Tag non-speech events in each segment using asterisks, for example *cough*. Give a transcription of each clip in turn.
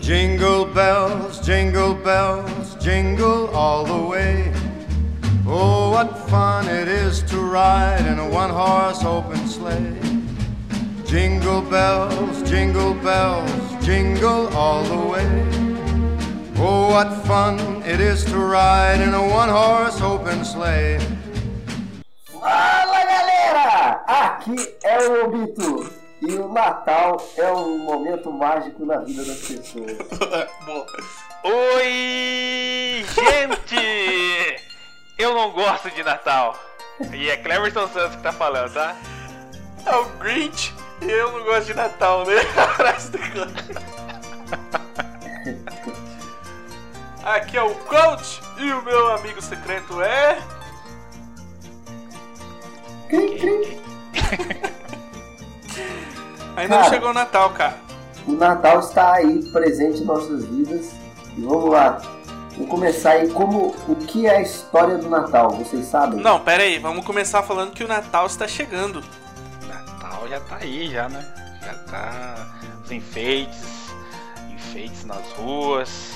Jingle bells, jingle bells, jingle all the way. Oh, what fun it is to ride in a one horse open sleigh. Jingle bells, jingle bells, jingle all the way. Oh, what fun it is to ride in a one horse open sleigh. Fala galera! Aqui é o Obito e o Natal é um momento mágico na vida das pessoas. *laughs* Oi, gente! Eu não gosto de Natal. E é Cleverson Santos que tá falando, tá? É o Grinch e eu não gosto de Natal, né? *laughs* Aqui é o Coach e o meu amigo secreto é. Crim, crim. *laughs* Ainda Cara. não chegou o Natal, cara. O Natal está aí presente em nossas vidas. E vamos lá. Vamos começar aí como o que é a história do Natal, vocês sabem? Não, pera aí, vamos começar falando que o Natal está chegando. Natal já tá aí, já, né? Já tá. Os enfeites, enfeites nas ruas.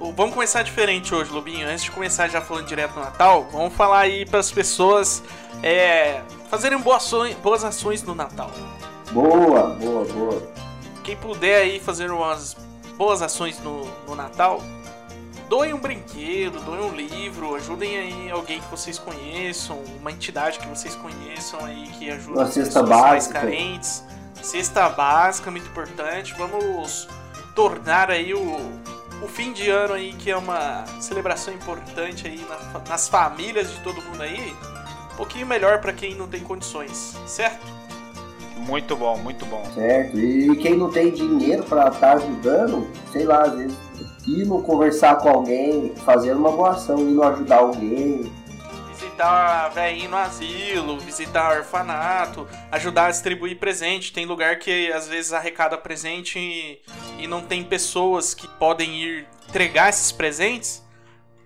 Vamos começar diferente hoje, Lobinho. Antes de começar já falando direto no Natal, vamos falar aí para as pessoas é, fazerem boas ações, boas ações no Natal. Boa, boa, boa. Quem puder aí fazer umas boas ações no, no Natal, doem um brinquedo, doem um livro, ajudem aí alguém que vocês conheçam, uma entidade que vocês conheçam aí que ajuda Uma as cesta pessoas mais básica. carentes. Cesta básica, muito importante. Vamos tornar aí o, o fim de ano aí, que é uma celebração importante aí na- nas famílias de todo mundo aí, um pouquinho melhor para quem não tem condições, certo? Muito bom, muito bom. Certo. E quem não tem dinheiro pra estar ajudando, sei lá, às vezes indo conversar com alguém, fazendo uma boa ação, indo ajudar alguém. visitar velhinho no asilo, visitar orfanato, ajudar a distribuir presente. Tem lugar que às vezes arrecada presente e, e não tem pessoas que podem ir entregar esses presentes.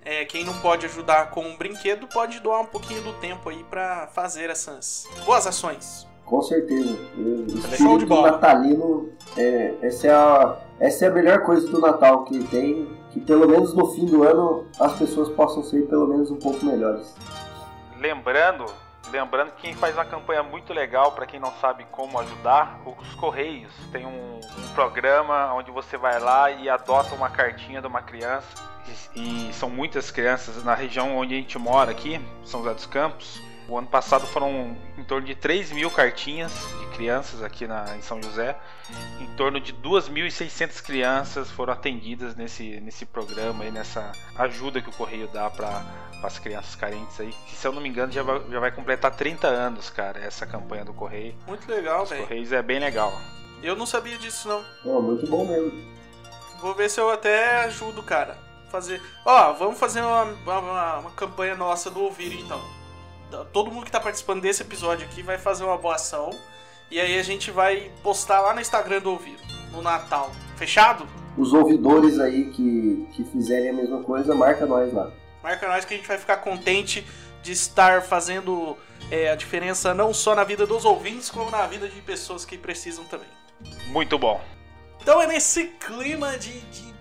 É, quem não pode ajudar com um brinquedo pode doar um pouquinho do tempo aí pra fazer essas boas ações. Com certeza. O Show de espírito bola. natalino, é, essa, é a, essa é a melhor coisa do Natal que tem, que pelo menos no fim do ano as pessoas possam ser pelo menos um pouco melhores. Lembrando, lembrando que quem faz uma campanha muito legal para quem não sabe como ajudar, os Correios tem um, um programa onde você vai lá e adota uma cartinha de uma criança. E, e são muitas crianças na região onde a gente mora aqui, São José dos Campos. O ano passado foram em torno de 3 mil cartinhas de crianças aqui na, em São José. Em torno de 2.600 crianças foram atendidas nesse, nesse programa e nessa ajuda que o Correio dá para as crianças carentes aí. Que se eu não me engano já vai, já vai completar 30 anos, cara, essa campanha do Correio. Muito legal, Os velho. Correios é bem legal. Eu não sabia disso não. Muito bom mesmo. Vou ver se eu até ajudo, cara. Fazer. Ó, vamos fazer uma, uma, uma campanha nossa do ouvir então. Todo mundo que tá participando desse episódio aqui vai fazer uma boa ação. E aí a gente vai postar lá no Instagram do ouvir, no Natal. Fechado? Os ouvidores aí que, que fizerem a mesma coisa, marca nós lá. Marca nós que a gente vai ficar contente de estar fazendo é, a diferença não só na vida dos ouvintes, como na vida de pessoas que precisam também. Muito bom. Então é nesse clima de, de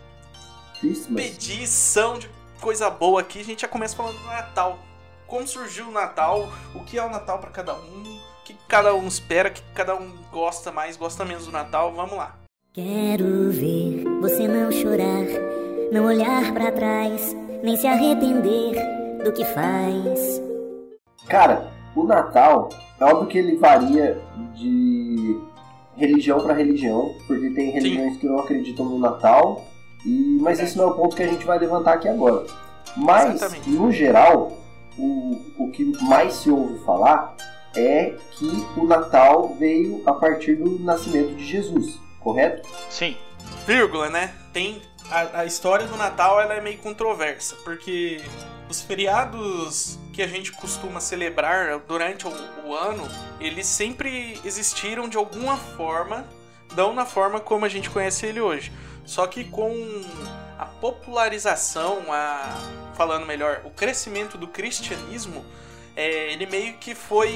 Christmas. pedição de coisa boa aqui, a gente já começa falando do Natal. Como surgiu o Natal, o que é o Natal pra cada um, o que cada um espera, o que cada um gosta mais, gosta menos do Natal, vamos lá. Quero ver você não chorar, não olhar pra trás, nem se arrepender do que faz. Cara, o Natal, é óbvio que ele varia de religião para religião, porque tem religiões que não acreditam no Natal, e mas esse não é o ponto que a gente vai levantar aqui agora. Mas, Exatamente. no geral, o, o que mais se ouve falar é que o Natal veio a partir do nascimento de Jesus, correto? Sim. Vírgula, né? Tem a, a história do Natal, ela é meio controversa, porque os feriados que a gente costuma celebrar durante o, o ano, eles sempre existiram de alguma forma, não na forma como a gente conhece ele hoje. Só que com a popularização, a falando melhor, o crescimento do cristianismo, é, ele meio que foi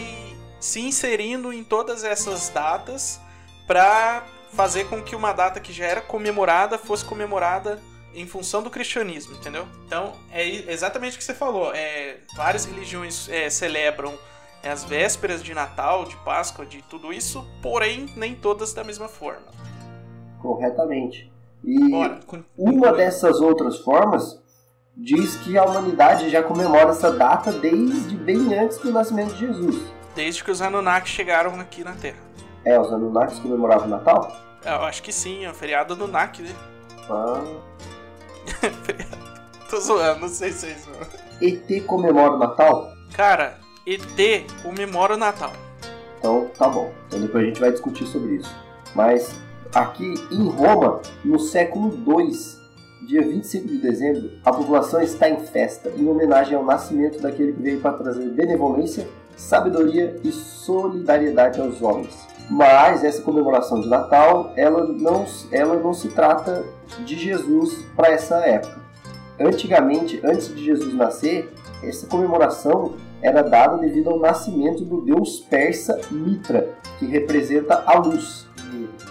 se inserindo em todas essas datas para fazer com que uma data que já era comemorada fosse comemorada em função do cristianismo, entendeu? Então é exatamente o que você falou. É, várias religiões é, celebram é, as vésperas de Natal, de Páscoa, de tudo isso, porém nem todas da mesma forma. Corretamente. E Bora, uma dessas outras formas diz que a humanidade já comemora essa data desde bem antes do nascimento de Jesus. Desde que os Anunnaki chegaram aqui na Terra. É, os Anunnakis comemoravam o Natal? Eu acho que sim, é o feriado Anunnaki, né? Ah. *laughs* Tô zoando, não sei se é isso. ET comemora o Natal? Cara, ET comemora o Natal. Então, tá bom. Então depois a gente vai discutir sobre isso. Mas aqui em Roma, no século II, dia 25 de dezembro, a população está em festa em homenagem ao nascimento daquele que veio para trazer benevolência, sabedoria e solidariedade aos homens. Mas essa comemoração de Natal, ela não, ela não se trata de Jesus para essa época. Antigamente, antes de Jesus nascer, essa comemoração era dada devido ao nascimento do deus persa Mitra, que representa a luz.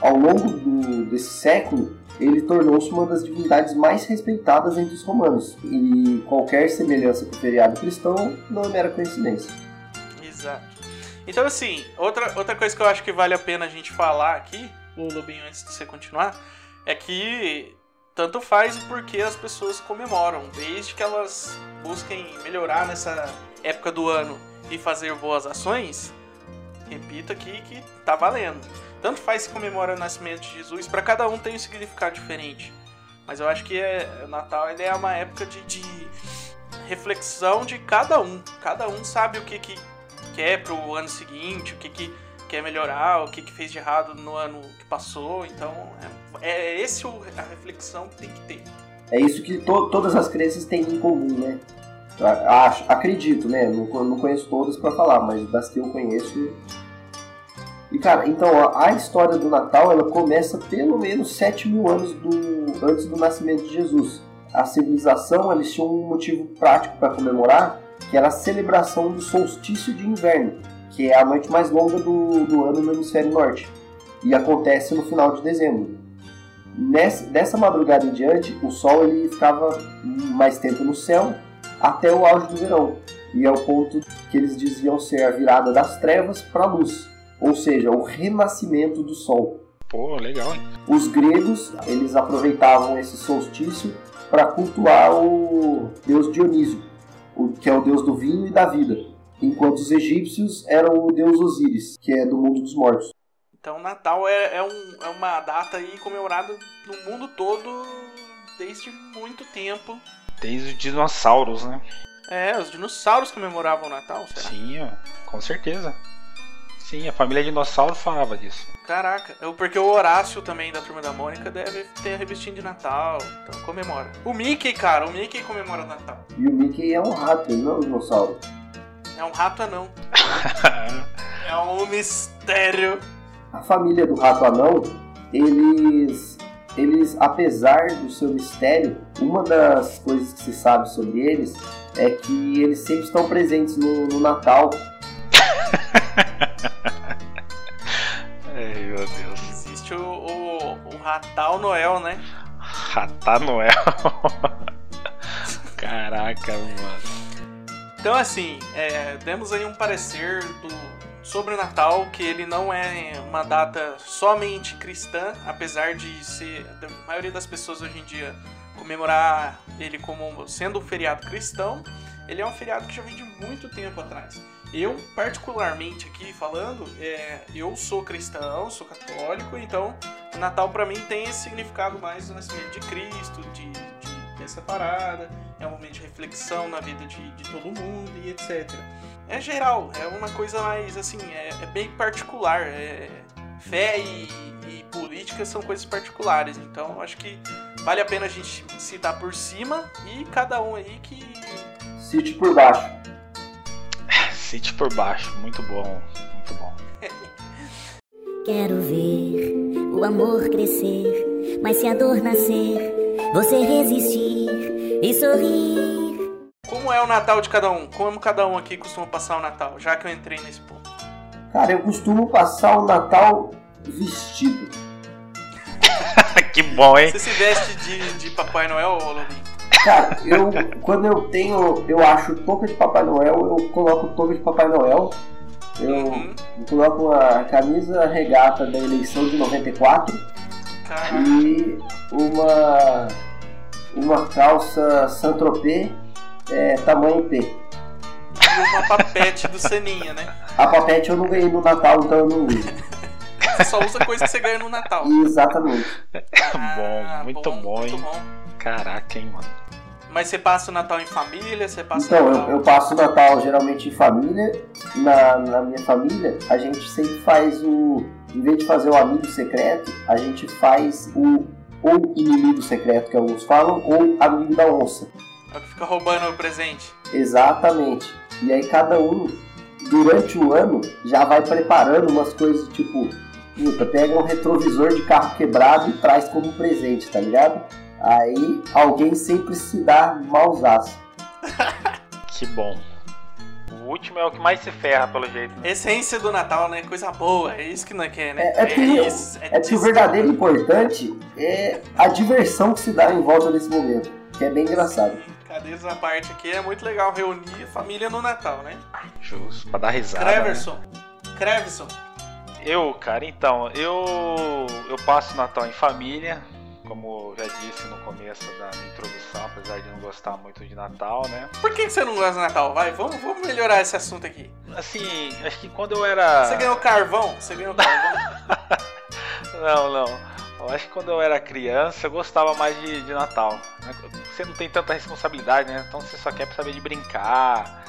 Ao longo do, desse século, ele tornou-se uma das divindades mais respeitadas entre os romanos. E qualquer semelhança com o feriado cristão não é mera coincidência. Exato. Então, assim, outra, outra coisa que eu acho que vale a pena a gente falar aqui, o Lobinho, antes de você continuar, é que tanto faz o porquê as pessoas comemoram, desde que elas busquem melhorar nessa época do ano e fazer boas ações, repito aqui que tá valendo. Tanto faz se comemora o nascimento de Jesus, para cada um tem um significado diferente. Mas eu acho que é, o Natal ele é uma época de, de reflexão de cada um. Cada um sabe o que, que quer pro ano seguinte, o que, que quer melhorar, o que, que fez de errado no ano que passou. Então, é, é esse a reflexão que tem que ter. É isso que to todas as crenças têm em comum, né? Acho, acredito, né? Não, não conheço todas para falar, mas das que eu conheço. E cara, então a história do Natal ela começa pelo menos 7 mil anos do, antes do nascimento de Jesus. A civilização eles tinham um motivo prático para comemorar, que era a celebração do solstício de inverno, que é a noite mais longa do, do ano no hemisfério norte, e acontece no final de dezembro. Nessa, dessa madrugada em diante, o sol ele ficava mais tempo no céu até o auge do verão, e é o ponto que eles diziam ser a virada das trevas para a luz, ou seja, o renascimento do sol. Pô, legal, hein? Os gregos, eles aproveitavam esse solstício para cultuar o deus Dionísio, que é o deus do vinho e da vida, enquanto os egípcios eram o deus Osíris, que é do mundo dos mortos. Então, Natal é, é, um, é uma data aí comemorada no mundo todo desde muito tempo. Desde os dinossauros, né? É, os dinossauros comemoravam o Natal, será? Sim, com certeza. Sim, a família dinossauro falava disso. Caraca, porque o Horácio também da Turma da Mônica deve ter a revistinha de Natal, então comemora. O Mickey, cara, o Mickey comemora o Natal. E o Mickey é um rato, não é um dinossauro. É um rato anão. *laughs* é um mistério. A família do rato anão, eles eles, apesar do seu mistério, uma das coisas que se sabe sobre eles é que eles sempre estão presentes no, no Natal *laughs* o, o, o Ratal Noel, né? Ratar Noel. *laughs* Caraca, mano. Então, assim, é, demos aí um parecer do, sobre o Natal, que ele não é uma data somente cristã, apesar de ser a maioria das pessoas hoje em dia comemorar ele como sendo um feriado cristão. Ele é um feriado que já vem de muito tempo atrás. Eu, particularmente aqui falando, é, eu sou cristão, sou católico, então Natal para mim tem esse significado mais do nascimento de Cristo, de, de parada, é um momento de reflexão na vida de, de todo mundo e etc. É geral, é uma coisa mais assim, é, é bem particular. É, fé e, e política são coisas particulares, então acho que vale a pena a gente citar por cima e cada um aí que. Cite por baixo. City por baixo, muito bom, muito bom. Quero ver o amor crescer, mas se a dor nascer, você resistir e sorrir. Como é o Natal de cada um? Como cada um aqui costuma passar o Natal, já que eu entrei nesse ponto? Cara, eu costumo passar o Natal vestido. *laughs* que bom, hein? Você se veste de, de Papai Noel, ô Lobinho? Cara, eu quando eu tenho, eu acho touca de Papai Noel, eu coloco touca de Papai Noel. Eu, Uhum. coloco a camisa regata da eleição de 94 Caraca. e uma uma calça Saint-Tropez é, tamanho P. E uma papete do Seninha, né? A papete eu não ganhei no Natal, então eu não uso. Você só usa coisa que você ganha no Natal. Exatamente. bom, muito bom, muito hein? bom. Caraca, hein, mano. Mas você passa o Natal em família, você passa Então, o eu, Natal... eu passo o Natal geralmente em família. Na, na minha família, a gente sempre faz o. Em vez de fazer o amigo secreto, a gente faz o ou inimigo secreto, que alguns falam, ou amigo da onça. É o que fica roubando o presente. Exatamente. E aí cada um, durante o ano, já vai preparando umas coisas tipo, puta, pega um retrovisor de carro quebrado e traz como presente, tá ligado? Aí alguém sempre se dá mausaço. *laughs* Que bom. O último é o que mais se ferra, pelo jeito. Né? Essência do Natal, né? Coisa boa. É isso que nós quer, né? É, é porque, isso, é porque disso o verdadeiro importante é a diversão que se dá em volta desse momento, que é bem engraçado. Cadeiras à parte aqui é muito legal reunir a família no Natal, né? Justo, pra dar risada. né? Creverson. Creverson. Eu, cara, então, eu eu passo o Natal em família, como eu já disse no começo da minha introdução, apesar de não gostar muito de Natal, né? Por que você não gosta do Natal? Vai, vamos, vamos melhorar esse assunto aqui. Assim, acho que quando eu era. Você ganhou carvão? Você ganhou carvão? *laughs* Não, não. Eu acho que quando eu era criança eu gostava mais de, de Natal. Você não tem tanta responsabilidade, né? Então você só quer saber de brincar.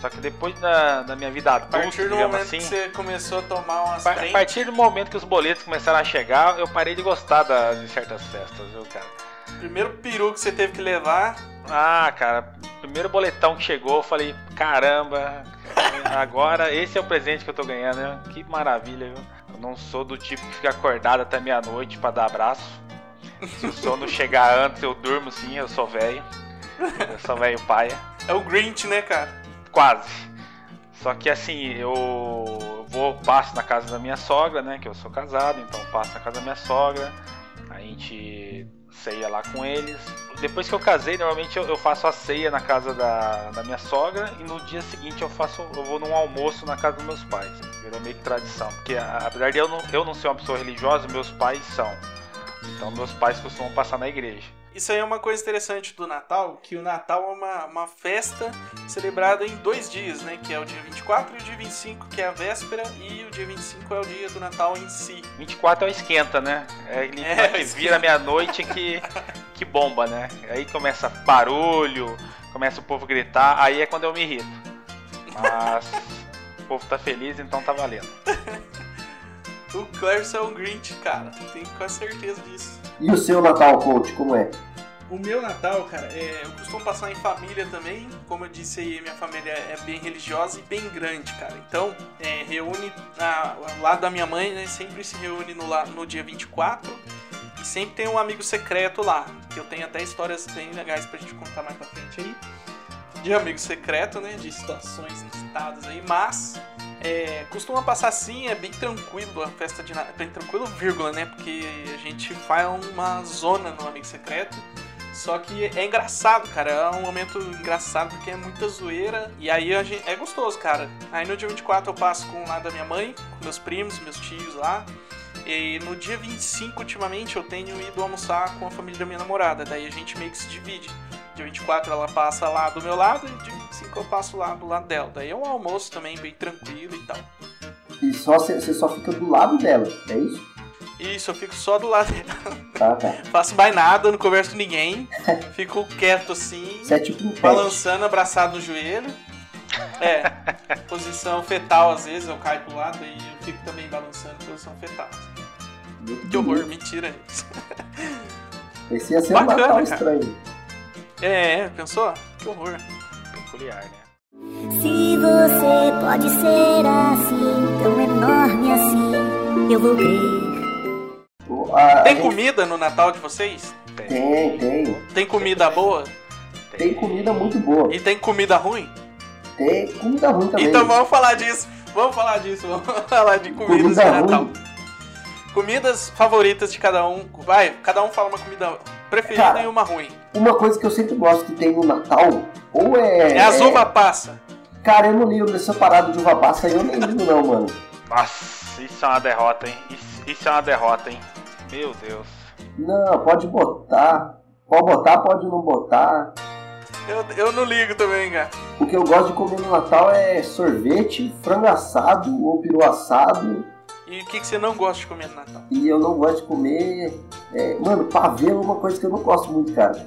Só que depois da, da minha vida A adulta, partir do momento assim. que você começou a tomar umas pa- A partir do momento que os boletos começaram a chegar, eu parei de gostar da- de certas festas, viu, cara? primeiro peru que você teve que levar, Ah, cara, primeiro boletão que chegou, eu falei, caramba, agora esse é o presente que eu tô ganhando, né? Que maravilha, viu? Eu não sou do tipo que fica acordado até meia-noite pra dar abraço. Se o sono *laughs* chegar antes, eu durmo sim, eu sou velho. Eu sou velho paia. é o Grinch, né, cara? Quase. Só que assim, eu vou, passo na casa da minha sogra, né? Que eu sou casado, então passo na casa da minha sogra. A gente ceia lá com eles. Depois que eu casei, normalmente eu, eu faço a ceia na casa da, da minha sogra e no dia seguinte eu faço, eu vou num almoço na casa dos meus pais. Virou meio que tradição, porque apesar de eu não, eu não ser uma pessoa religiosa, meus pais são. Então meus pais costumam passar na igreja. Isso aí é uma coisa interessante do Natal, que o Natal é uma, uma festa celebrada em dois dias, né? Que é o dia 24 e o dia 25, que é a véspera, e o dia 25 é o dia do Natal em si. 24 é o esquenta, né? É ele É, que vira meia-noite que, que bomba, né? Aí começa barulho, começa o povo gritar, aí é quando eu me irrito. Mas o povo tá feliz, então tá valendo. *laughs* O Clarence é um Grinch, cara. Tenho quase certeza disso. E o seu Natal, coach, como é? O meu Natal, cara, é, eu costumo passar em família também. Como eu disse aí, minha família é bem religiosa e bem grande, cara. Então, é, reúne ao lado da minha mãe, né? Sempre se reúne no, no dia 24. E sempre tem um amigo secreto lá. Que eu tenho até histórias bem legais pra gente contar mais pra frente aí. De amigo secreto, né? De situações inusitadas aí. Mas, é, costuma passar assim, é bem tranquilo a festa de Natal. Bem tranquilo, vírgula, né? Porque a gente faz uma zona no amigo secreto. Só que é engraçado, cara. É um momento engraçado porque é muita zoeira. E aí a gente, é gostoso, cara. Aí no dia 24 eu passo com lado da minha mãe, com meus primos, meus tios lá. E no dia 25, ultimamente, eu tenho ido almoçar com a família da minha namorada. Daí a gente meio que se divide. Dia 24 ela passa lá do meu lado e dia 25 eu passo lá do lado dela. Daí é um almoço também bem tranquilo e tal. E só você só fica do lado dela, é isso? Isso, eu fico só do lado dela. Tá, tá. *laughs* Faço mais nada, não converso com ninguém. *laughs* Fico quieto assim. Você é tipo um pet. balançando, abraçado no joelho. É, *laughs* posição fetal às vezes, eu caio pro lado e eu fico também balançando em posição fetal. Muito Que horror, mentira isso. Esse ia ser um Bacana, Natal cara. estranho. É, pensou? Que horror. Peculiar, né? Se você pode ser assim, tão enorme assim, eu vou crer. A- a Tem gente- comida no Natal de vocês? Tem. Tem, tem. Tem comida boa? Tem comida muito boa. E tem comida ruim? Tem comida ruim também. Então vamos falar disso. Vamos falar disso. *laughs* Vamos falar de comidas Comida de Natal. ruim. Comida Comidas favoritas de cada um. Vai, cada um fala uma comida preferida Cara. e uma ruim. Uma coisa que eu sempre gosto que tem no Natal, ou é. É as uva passa. Cara, eu não ligo dessa parada de uva passa aí, eu nem ligo não, mano. Nossa, isso é uma derrota, hein? Isso, isso é uma derrota, hein? Meu Deus. Não, pode botar. Pode botar, pode não botar. Eu, eu não ligo também, cara. O que eu gosto de comer no Natal é sorvete, frango assado ou peru assado. E o que, que você não gosta de comer no Natal? E eu não gosto de comer. é, mano, pavê é uma coisa que eu não gosto muito, cara.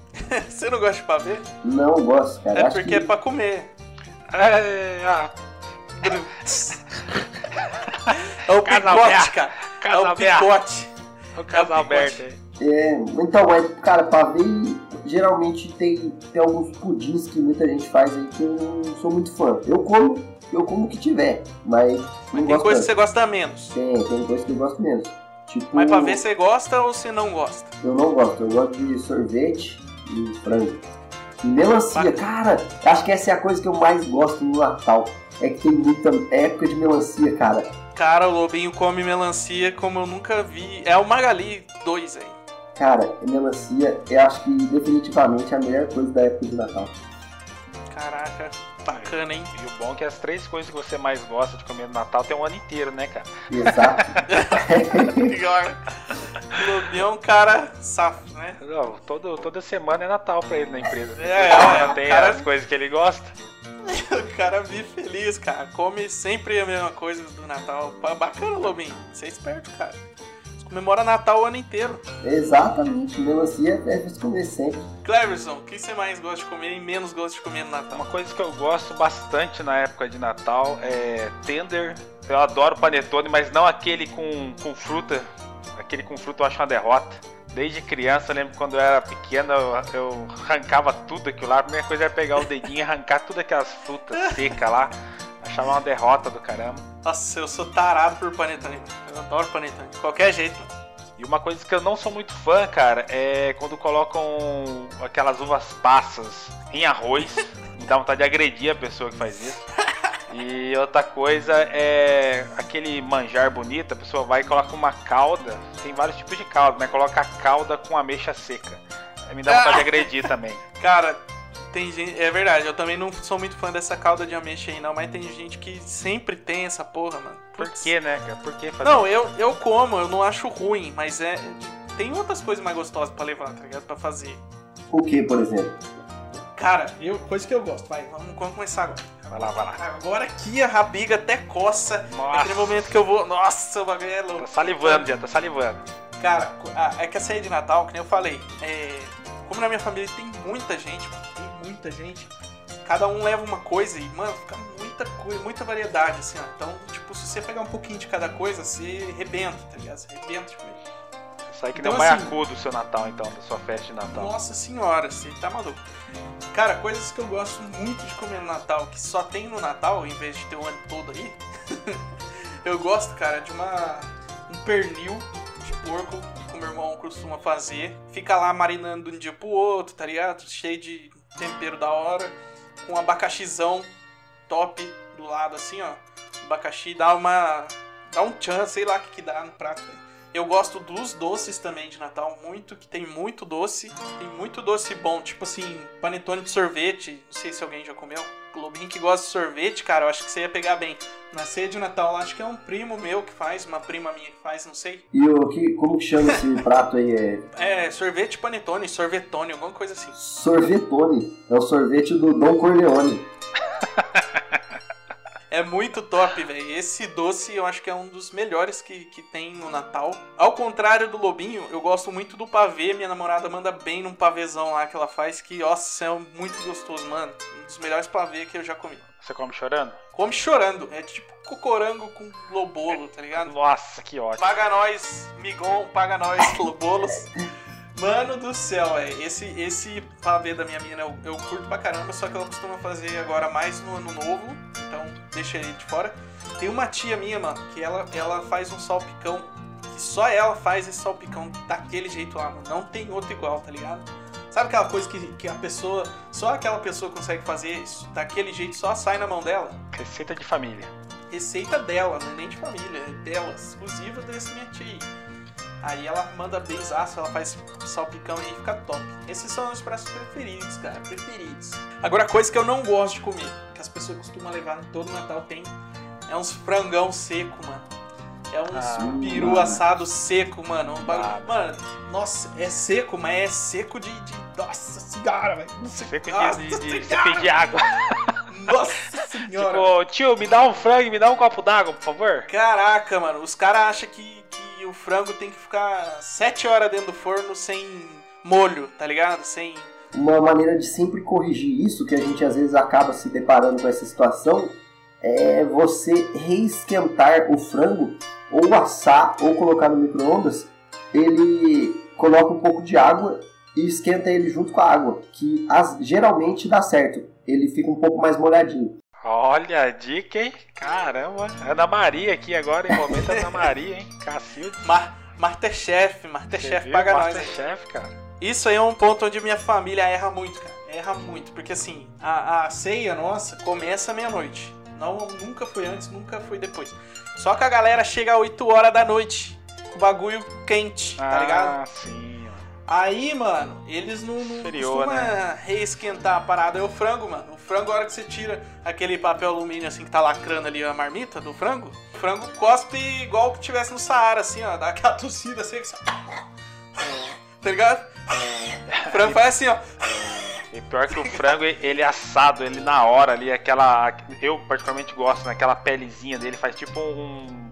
*laughs* você não gosta de pavê? Não gosto, cara. É Acho porque que... é pra comer. É, ah, É o Casal picote, cara. É o picote. O casal É aberto aí. É, então, mas, cara, pavê geralmente tem, tem alguns pudins que muita gente faz aí que eu não sou muito fã. Eu como, eu como o que tiver, mas não Tem coisa que tanto. você gosta menos. Tem, tem coisa que eu gosto menos. Tipo, Mas pra ver se você gosta ou se não gosta. eu não gosto. Eu gosto de sorvete e frango. E melancia, cara, acho que essa é a coisa que eu mais gosto no Natal. É que tem muita época de melancia, cara. Cara, o Lobinho come melancia como eu nunca vi. É o Magali 2 aí. Cara, melancia, eu acho que definitivamente é a melhor coisa da época de Natal. Caraca, bacana, hein? E o bom é que as três coisas que você mais gosta de comer no Natal tem um ano inteiro, né, cara? Exato. *laughs* Pior. O Lobinho é um cara safo, né? Não, todo, toda semana é Natal pra ele na empresa. É, Já é, tem cara- as coisas que ele gosta. *laughs* O cara vive feliz, cara. Come sempre a mesma coisa do Natal. Ba- Bacana, Lobinho. Você é esperto, cara. Você comemora Natal o ano inteiro. Exatamente. Melancia é pra se comer sempre. Cleverson, o que você mais gosta de comer e menos gosta de comer no Natal? Uma coisa que eu gosto bastante na época de Natal é tender. Eu adoro panetone, mas não aquele com, com fruta. Aquele com fruta eu acho uma derrota. Desde criança, eu lembro quando eu era pequeno, eu, arrancava tudo aquilo lá. A primeira coisa era pegar o dedinho e arrancar todas aquelas frutas *laughs* secas lá. Achava uma derrota do caramba. Nossa, eu sou tarado por panetone. Eu adoro panetone. De qualquer jeito. E uma coisa que eu não sou muito fã, cara, é quando colocam aquelas uvas passas em arroz. *laughs* Me dá vontade de agredir a pessoa que faz isso. E outra coisa é aquele manjar bonito, a pessoa vai e coloca uma calda. Tem vários tipos de calda, né? Coloca a calda com ameixa seca. Me dá vontade de *laughs* agredir também. Cara, tem gente. É verdade, eu também não sou muito fã dessa calda de ameixa aí, não. Mas tem gente que sempre tem essa porra, mano. Por que, né, cara? Por que fazer Não, eu, eu como, eu não acho ruim, mas é. Tem outras coisas mais gostosas pra levar, tá ligado? Pra fazer. O que, por exemplo? Cara, eu, coisa que eu gosto, vai, vamos, vamos começar agora. Vai lá, vai lá. Agora aqui a rabiga até coça. Nossa. Aquele momento que eu vou. Nossa, o bagulho é louco. Tá salivando já, tá salivando. Cara, ah, é que a ceia de Natal, que nem eu falei, é, como na minha família tem muita gente, mano, tem muita gente, cada um leva uma coisa e, mano, fica muita coisa, muita variedade, assim, ó. Então, tipo, se você pegar um pouquinho de cada coisa, você rebenta, tá ligado? Você rebenta comer. Sai que Então, nem o assim- baiacu do seu Natal, então, da sua festa de Natal. Nossa senhora, você tá maluco. Cara, coisas que eu gosto muito de comer no Natal, que só tem no Natal, em vez de ter o ano todo aí. *laughs* eu gosto, cara, de uma um pernil de porco que o meu irmão costuma fazer. Fica lá marinando de um dia pro outro, tá ligado? Cheio de tempero da hora, com um abacaxizão top do lado assim, ó. Abacaxi dá uma dá um tchan, sei lá o que que dá no prato. velho. Eu gosto dos doces também de Natal, muito, que tem muito doce. Tem muito doce bom, tipo assim, panetone de sorvete. Não sei se alguém já comeu. Globinho que gosta de sorvete, cara, eu acho que você ia pegar bem. Na ceia de Natal, acho que é um primo meu que faz, uma prima minha que faz, não sei. E o que, como que chama esse *laughs* prato aí? É É, sorvete panetone, sorvetone, alguma coisa assim. sorvetone. É o sorvete do Dom Corleone. *laughs* É muito top, velho. Esse doce eu acho que é um dos melhores que, que tem no Natal. Ao contrário do Lobinho, eu gosto muito do pavê. Minha namorada manda bem num pavezão lá que ela faz, que, nossa, é muito gostoso, mano. Um dos melhores pavê que eu já comi. Você come chorando? Come chorando. É tipo cocorango com lobolo, tá ligado? Nossa, que ótimo. Paga nós, Migon, paga nós, lobolos. Mano do céu, é. Esse, esse pavê da minha mina eu, eu curto pra caramba, só que ela costuma fazer agora mais no ano novo, então deixa ele de fora. Tem uma tia minha, mano, que ela, ela faz um salpicão, que só ela faz esse salpicão daquele jeito lá, mano. Não tem outro igual, tá ligado? Sabe aquela coisa que, que a pessoa, só aquela pessoa consegue fazer isso daquele jeito, só sai na mão dela? Receita de família. receita dela, não é nem de família, é dela, exclusiva dessa minha tia aí. Ela manda benzaço, ela faz salpicão e fica top. Esses são os pratos preferidos, cara, preferidos. Agora, coisa que eu não gosto de comer, que as pessoas costumam levar todo Natal tem, é uns frangão seco, mano. É uns Ah, peru mano. assado seco, mano. Um bagulho- Ah. Mano, nossa, é seco, mas é seco de. de- nossa senhora, velho. Seco Nossa de, de, de, de água. Nossa senhora. Tipo, tio, me dá um frango, me dá um copo d'água, por favor. Caraca, mano, os caras acham que, que o frango tem que ficar 7 horas dentro do forno sem molho, tá ligado? Sem. Uma maneira de sempre corrigir isso, que a gente às vezes acaba se deparando com essa situação, é você reesquentar o frango, ou assar, ou colocar no micro-ondas. Ele coloca um pouco de água e esquenta ele junto com a água, que as- geralmente dá certo. Ele fica um pouco mais molhadinho. Olha a dica, hein? Caramba. Ana Maria aqui agora, em momento Ana Maria, hein? *laughs* Cacilde. Mar Masterchef, Masterchef paga nós, hein? Masterchef, cara. Isso aí é um ponto onde minha família erra muito, cara. Erra muito, porque assim, a, a ceia nossa começa meia-noite. Não, nunca foi antes, nunca foi depois. Só que a galera chega às 8 horas da noite, com o bagulho quente, tá ligado? Ah, sim. Aí, mano, eles não, não costumam né? reesquentar a parada. É o frango, mano. O frango, a hora que você tira aquele papel alumínio assim que tá lacrando ali a marmita do frango, o frango cospe igual que tivesse no Saara, assim, ó. Dá aquela *laughs* tossida assim, você... *laughs* Tá ligado? O frango faz assim, ó. E pior que o frango, ele é assado, ele na hora ali, aquela. Eu particularmente gosto, né? Aquela pelezinha dele faz tipo um.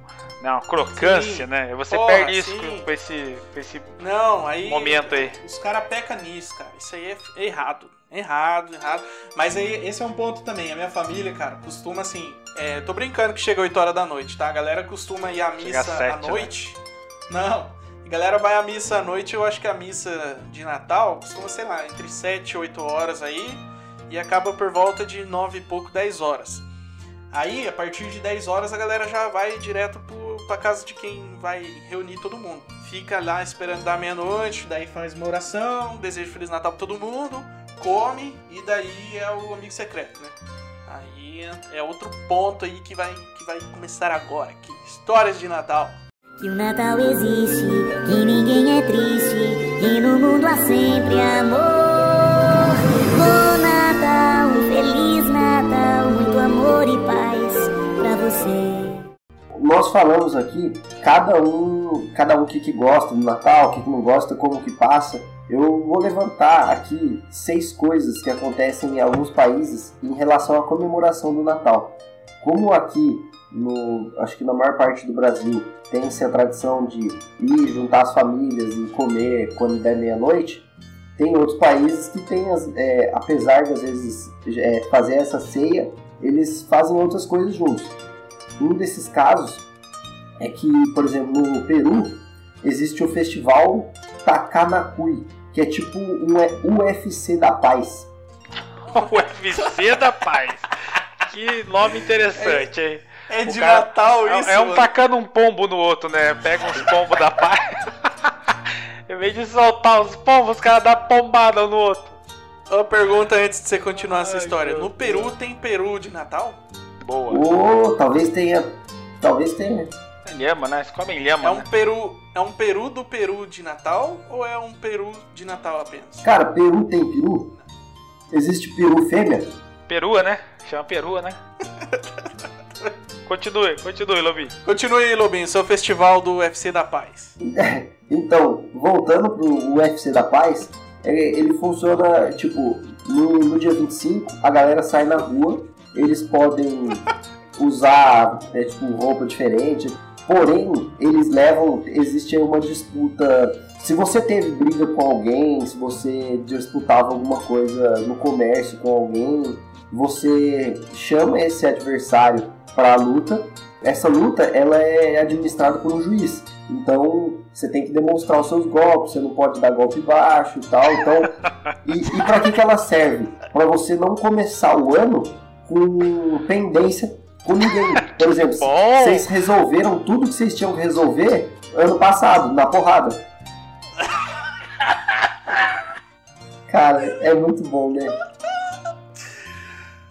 Né, uma crocância, Sim. né? Você Porra, perde isso sim. com, esse, com esse Não, aí. momento aí. Os caras pecam nisso, cara. Isso aí é errado. Errado, errado. Mas aí, esse é um ponto também. A minha família, cara, costuma assim. É, tô brincando que chega 8 horas da noite, tá? A galera costuma ir à missa sete, à né? noite. Não. A galera vai à missa à noite, eu acho que a missa de Natal costuma, sei lá, entre 7 e 8 horas aí. E acaba por volta de 9 e pouco, 10 horas. Aí, a partir de 10 horas, a galera já vai direto pro, pra casa de quem vai reunir todo mundo. Fica lá esperando dar meia-noite, daí faz uma oração, deseja Feliz Natal pra todo mundo, come e daí é o amigo secreto, né? Aí é- outro ponto aí que vai, que vai começar agora aqui. Histórias de Natal. Que o Natal existe, que ninguém é triste, que no mundo há sempre amor. Bom Natal, um Feliz Natal, muito amor e paz pra você. Nós falamos aqui, cada um, cada um que, que gosta do Natal, o que, que não gosta, como que passa. Eu vou levantar aqui seis coisas que acontecem em alguns países em relação à comemoração do Natal. Como aqui, no, acho que na maior parte do Brasil, tem-se a tradição de ir juntar as famílias e comer quando der meia-noite, tem outros países que tem, é, apesar de às vezes é, fazer essa ceia, eles fazem outras coisas juntos. Um desses casos é que, por exemplo, no Peru existe o festival Takanakui, que é tipo um UFC da paz. *laughs* O UFC da paz. Que nome interessante, hein? É de cara- Natal É- isso, É um mano. tacando um pombo no outro, né? Pega uns pombos da paz. *laughs* em vez de soltar os pombos, os caras dão pombada um no outro. Uma pergunta antes de você continuar essa Ai, história. meu No Peru tem Peru de Natal? Boa. Ou talvez tenha. Talvez tenha. Lhama, né? Eles comem lhama, É um né? peru, é um peru do Peru de Natal ou é um peru de Natal apenas? Cara, Peru tem peru? Existe peru fêmea? Perua, né? Chama perua, né? *laughs* continue, continue, Lobi. Continue aí, Lobinho, seu festival do UFC da Paz. Então, voltando pro UFC da Paz, é, ele funciona tipo: no, no dia 25, a galera sai na rua, eles podem usar é, tipo, roupa diferente, porém, eles levam. Existe uma disputa. Se você teve briga com alguém, se você disputava alguma coisa no comércio com alguém, você chama esse adversário para a luta. Essa luta ela é administrada por um juiz. Então você tem que demonstrar os seus golpes, você não pode dar golpe baixo e tal. Então, e, e para que, que ela serve? Para você não começar o ano com pendência com ninguém. Por *laughs* exemplo, vocês resolveram tudo que vocês tinham que resolver ano passado, na porrada. *laughs* Cara, é muito bom, né?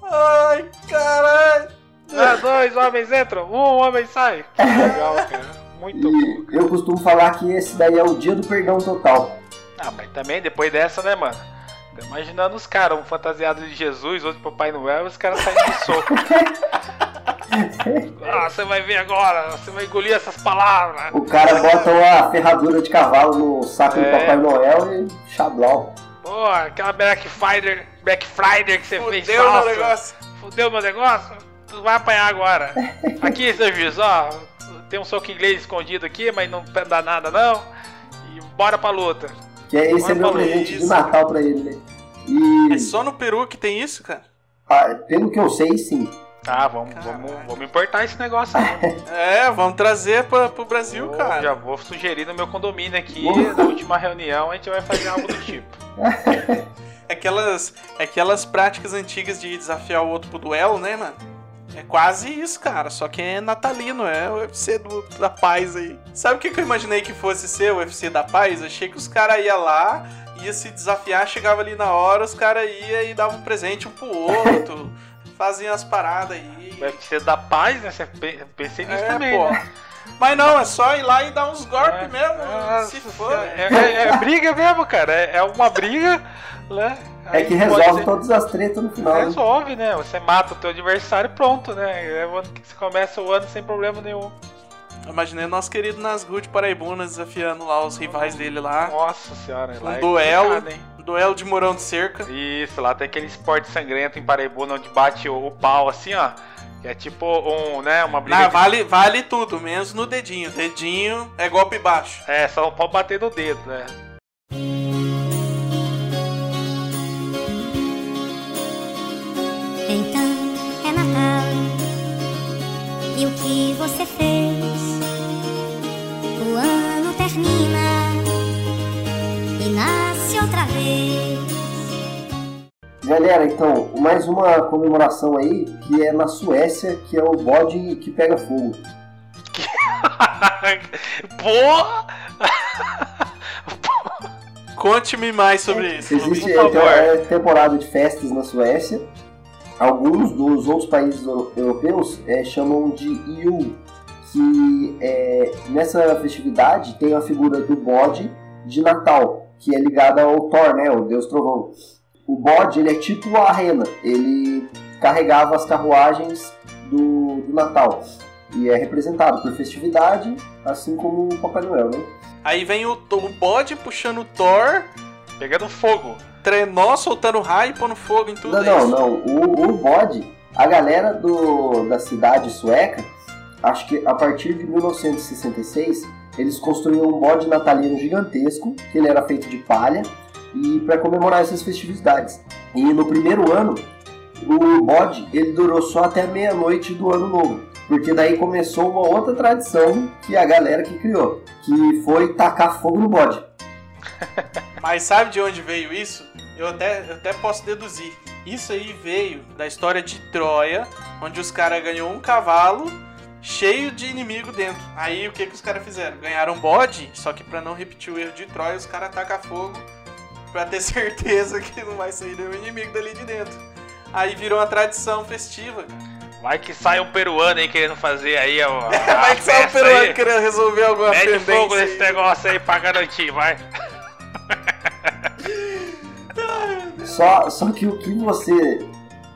Ai, caralho! Ah, dois homens entram, um homem sai. Que *laughs* legal, cara. Muito bom. Eu costumo falar que esse daí é o dia do perdão total. Ah, mas também depois dessa, né, mano? Tô imaginando os caras, um fantasiado de Jesus, outro de Papai Noel, e os caras saindo de soco. *laughs* ah, você vai ver agora, você vai engolir essas palavras. O cara bota uma ferradura de cavalo no saco do É. Papai Noel e chablau. Pô, aquela Black Friday, Black Friday que você fez Fudeu meu negócio. Fudeu meu negócio? Tu vai apanhar agora. *laughs* Aqui, seu juiz, ó. Tem um soco inglês escondido aqui, mas não dá nada não. E bora pra luta. Que é esse é meu presente de. Natal pra ele, né? E É só no Peru que tem isso, cara? ah, pelo que eu sei, sim. Ah, vamos, vamos, Caralho. vamos importar esse negócio aí. *laughs* É, vamos trazer pra, pro Brasil, Eu cara. Já vou sugerir no meu condomínio aqui, na última reunião, a gente vai fazer algo do tipo. *laughs* Aquelas, aquelas práticas antigas de desafiar o outro pro duelo, né, mano? É quase isso, cara. Só que é natalino, é o UFC do, da paz aí. Sabe o que, que eu imaginei que fosse ser o UFC da paz? Achei que os caras iam lá, ia se desafiar, chegava ali na hora, os caras iam e davam um presente um pro outro, *laughs* faziam as paradas aí. Vai ser da paz, né? Você pe- pensei nisso É, também, pô. né? Mas não, é só ir lá e dar uns golpes É, mesmo. é, se for. É, é- é briga mesmo, cara. É, é uma briga, né? É que resolve ser- todas as tretas no final. né? Resolve, né? Você mata o teu adversário e pronto, né? É o ano que você começa o ano sem problema nenhum. Imaginei nosso querido Nasgul de Paraibunas desafiando lá os rivais dele lá. Nossa senhora, lá Um é duelo. complicado, hein? Duelo de morão de cerca. Isso, lá tem aquele esporte sangrento em Paraibuna onde bate o, o pau assim, ó. Que é tipo um, né, uma briga. Ah, de- vale, vale tudo, menos no dedinho. Dedinho é golpe baixo. É, só não pode bater no dedo, né? Então é Natal. E o que você fez? O ano termina e nasce outra vez. Galera, então, mais uma comemoração aí, que é na Suécia, que é o bode que pega fogo. *laughs* Porra! Conte-me mais sobre isso. Existe por favor. é, temporada de festas na Suécia. Alguns dos outros países euro- europeus é, chamam de Yule, que é, nessa festividade tem a figura do bode de Natal, que é ligada ao Thor, né, o deus trovão. O bode ele é tipo a rena, ele carregava as carruagens do, do Natal e é representado por festividade, assim como o Papai Noel, né? Aí vem o, o bode puxando o Thor, Pegando fogo. Trenó soltando raio e pondo fogo em tudo. Não, é não, isso? não. O, o bode, a galera do, da cidade sueca, acho que a partir de 1966, eles construíram um bode natalino gigantesco, que ele era feito de palha, e para comemorar essas festividades. E no primeiro ano, o bode ele durou só até meia-noite do ano novo. Porque daí começou uma outra tradição que a galera que criou, que foi tacar fogo no bode. *laughs* Mas sabe de onde veio isso? Eu até, eu até posso deduzir. Isso aí veio da história de Troia, onde os caras ganhou um cavalo cheio de inimigo dentro. Aí o que, que os caras fizeram? Ganharam um bode, só que pra não repetir o erro de Troia, os caras tacam fogo pra ter *laughs* certeza que não vai sair nenhum inimigo dali de dentro. Aí virou uma tradição festiva. cara. Vai que sai um peruano aí querendo fazer aí a, *laughs* a Vai que sai o festa peruano aí. querendo resolver alguma Mete pendência fogo nesse negócio aí pra garantir, vai. Só, só que o que você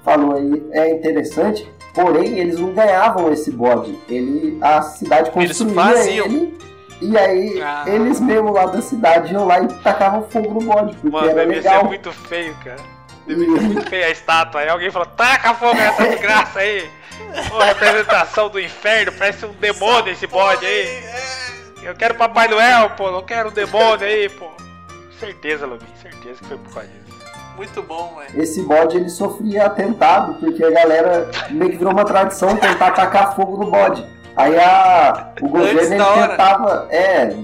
falou aí é interessante, porém eles não ganhavam esse bode. Ele, a cidade construía ele e aí Ah. eles mesmo lá da cidade iam lá e tacavam fogo no bode, porque Mano, era deve ser legal. muito feio, cara. Deve ser muito feio a estátua. Aí alguém falou, taca fogo nessa desgraça aí. Pô, representação do inferno, parece um demônio esse bode aí. É, Eu quero Papai Noel, pô, não quero um demônio aí, pô. Certeza, Lubin, certeza que foi por causa disso. Muito bom, velho. Esse bode ele sofria atentado, porque a galera meio que virou uma tradição tentar tacar fogo no bode. Aí a, o governo tentava. É,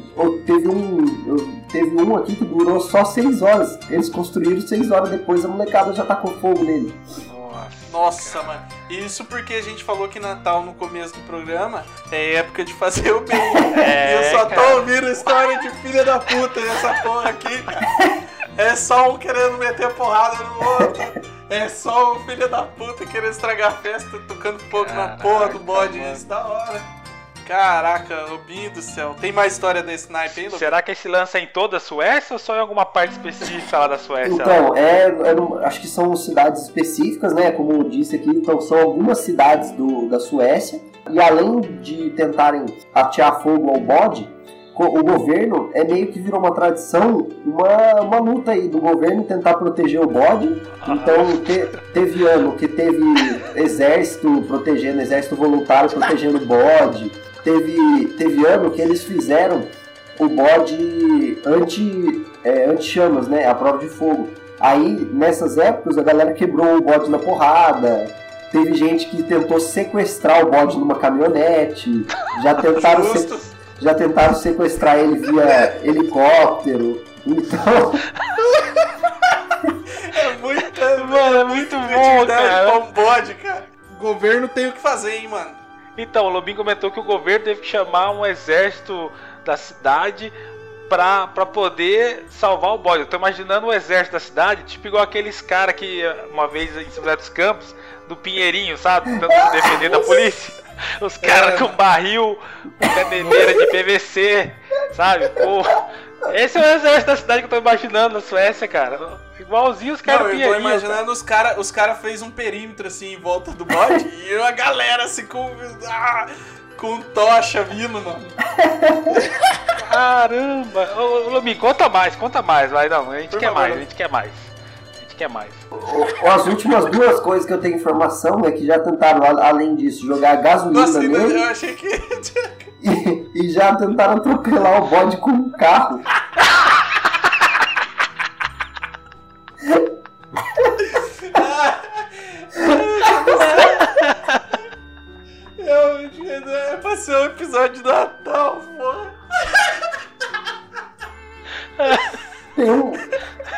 teve um. Teve um aqui que durou só seis horas. Eles construíram seis horas depois, a molecada já tacou fogo nele. Nossa. Nossa, mano. Isso porque a gente falou que Natal no começo do programa é época de fazer o bem. É, e eu só tô cara. ouvindo história de filha da puta nessa porra aqui, cara. É só um querendo meter porrada no outro. É só o filho da puta querendo estragar a festa, tocando fogo na porra do bode. mano. Isso da hora. Caraca, Lobinho do céu. Tem mais história desse naipe aí, Lobinho? Será que esse lança é em toda a Suécia ou só em alguma parte específica lá da Suécia? Então, é, é acho que são cidades específicas, né? Como eu disse aqui, então são algumas cidades do, da Suécia. E além de tentarem atear fogo ao bode, o governo é meio que virou uma tradição, uma, uma luta aí do governo tentar proteger o bode. Então te- teve ano que teve exército protegendo, exército voluntário protegendo o bode. Teve, teve ano que eles fizeram o bode anti, é, anti-chamas, né? A prova de fogo. Aí, nessas épocas, a galera quebrou o bode na porrada. Teve gente que tentou sequestrar o bode numa caminhonete. Já *laughs* tentaram, se- já tentaram sequestrar ele via helicóptero. Então, *laughs* É muito, Mano, é muito bom, cara. pra um bode, cara. O governo tem o que fazer, hein, mano. Então, o Lobinho comentou que o governo teve que chamar um exército da cidade pra, pra poder salvar o bode. Eu tô imaginando o exército da cidade, tipo igual aqueles caras que uma vez em São José dos Campos, do Pinheirinho, sabe? Tentando se *laughs* defender da polícia. Os caras É. com barril, com cadeneira de PVC, sabe? Pô, esse é o exército da cidade que eu tô imaginando na Suécia, cara. Igualzinho os caras Não, eu tô Pinheirinho. imaginando os caras os cara fez um perímetro assim em volta do bode *laughs* e a galera assim com. ah, com tocha vindo, mano. Caramba! Ô, ô, Lobinho, conta mais, conta mais, vai, não. A gente Por quer favor. mais, a gente quer mais. A gente quer mais. as últimas duas coisas que eu tenho informação é que já tentaram, além disso, jogar gasolina Nossa, nele. eu achei que. *laughs* E, e já tentaram atropelar o bode com um carro. *laughs* Eu, ser um episódio do Natal. Tem um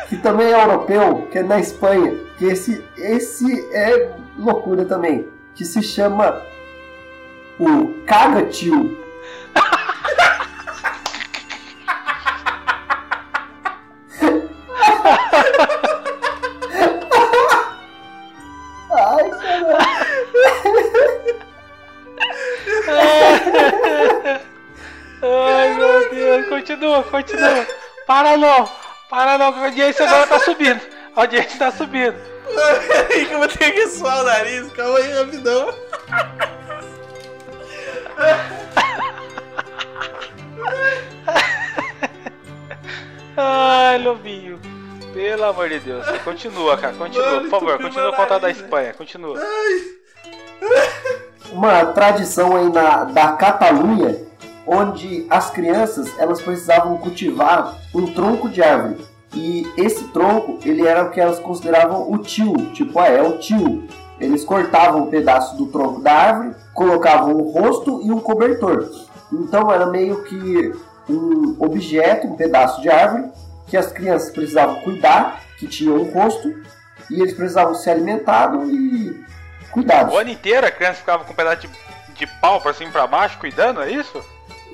que também é europeu, que é na Espanha, que esse, esse é loucura também, que se chama o Caga Tio. Para não, para não, que a audiência agora tá subindo. A audiência tá subindo. Peraí que eu vou ter que suar o nariz, calma aí, rapidão. Ai, Lobinho. Pelo amor de Deus. Continua, cara, continua, Mano, por favor, continua a contar da nariz, Espanha, continua. uma tradição aí na, da Catalunha, onde as crianças elas precisavam cultivar um tronco de árvore. E esse tronco, ele era o que elas consideravam o tio, tipo, ah, é o tio. Eles cortavam um pedaço do tronco da árvore, colocavam um rosto e um cobertor. Então era meio que um objeto, um pedaço de árvore, que as crianças precisavam cuidar, que tinha um rosto, e eles precisavam ser alimentados e cuidados. O ano inteiro a criança ficava com um pedaço de, de pau pra cima e pra baixo, cuidando, é isso?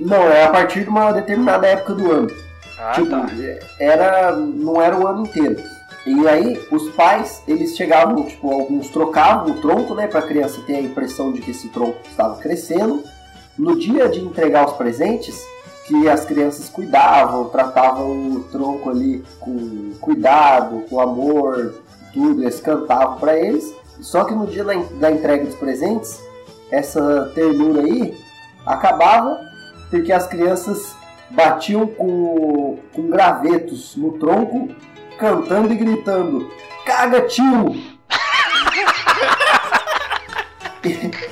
Não, é a partir de uma determinada época do ano. Ah, tipo, tá. era, não era o ano inteiro. E aí, os pais, eles chegavam, tipo, alguns trocavam o tronco, né, pra criança ter a impressão de que esse tronco estava crescendo. No dia de entregar os presentes, que as crianças cuidavam, tratavam o tronco ali com cuidado, com amor, tudo, eles cantavam para eles. Só que no dia da entrega dos presentes, essa ternura aí acabava porque as crianças batiam com, com gravetos no tronco, cantando e gritando: Caga, tio! *laughs*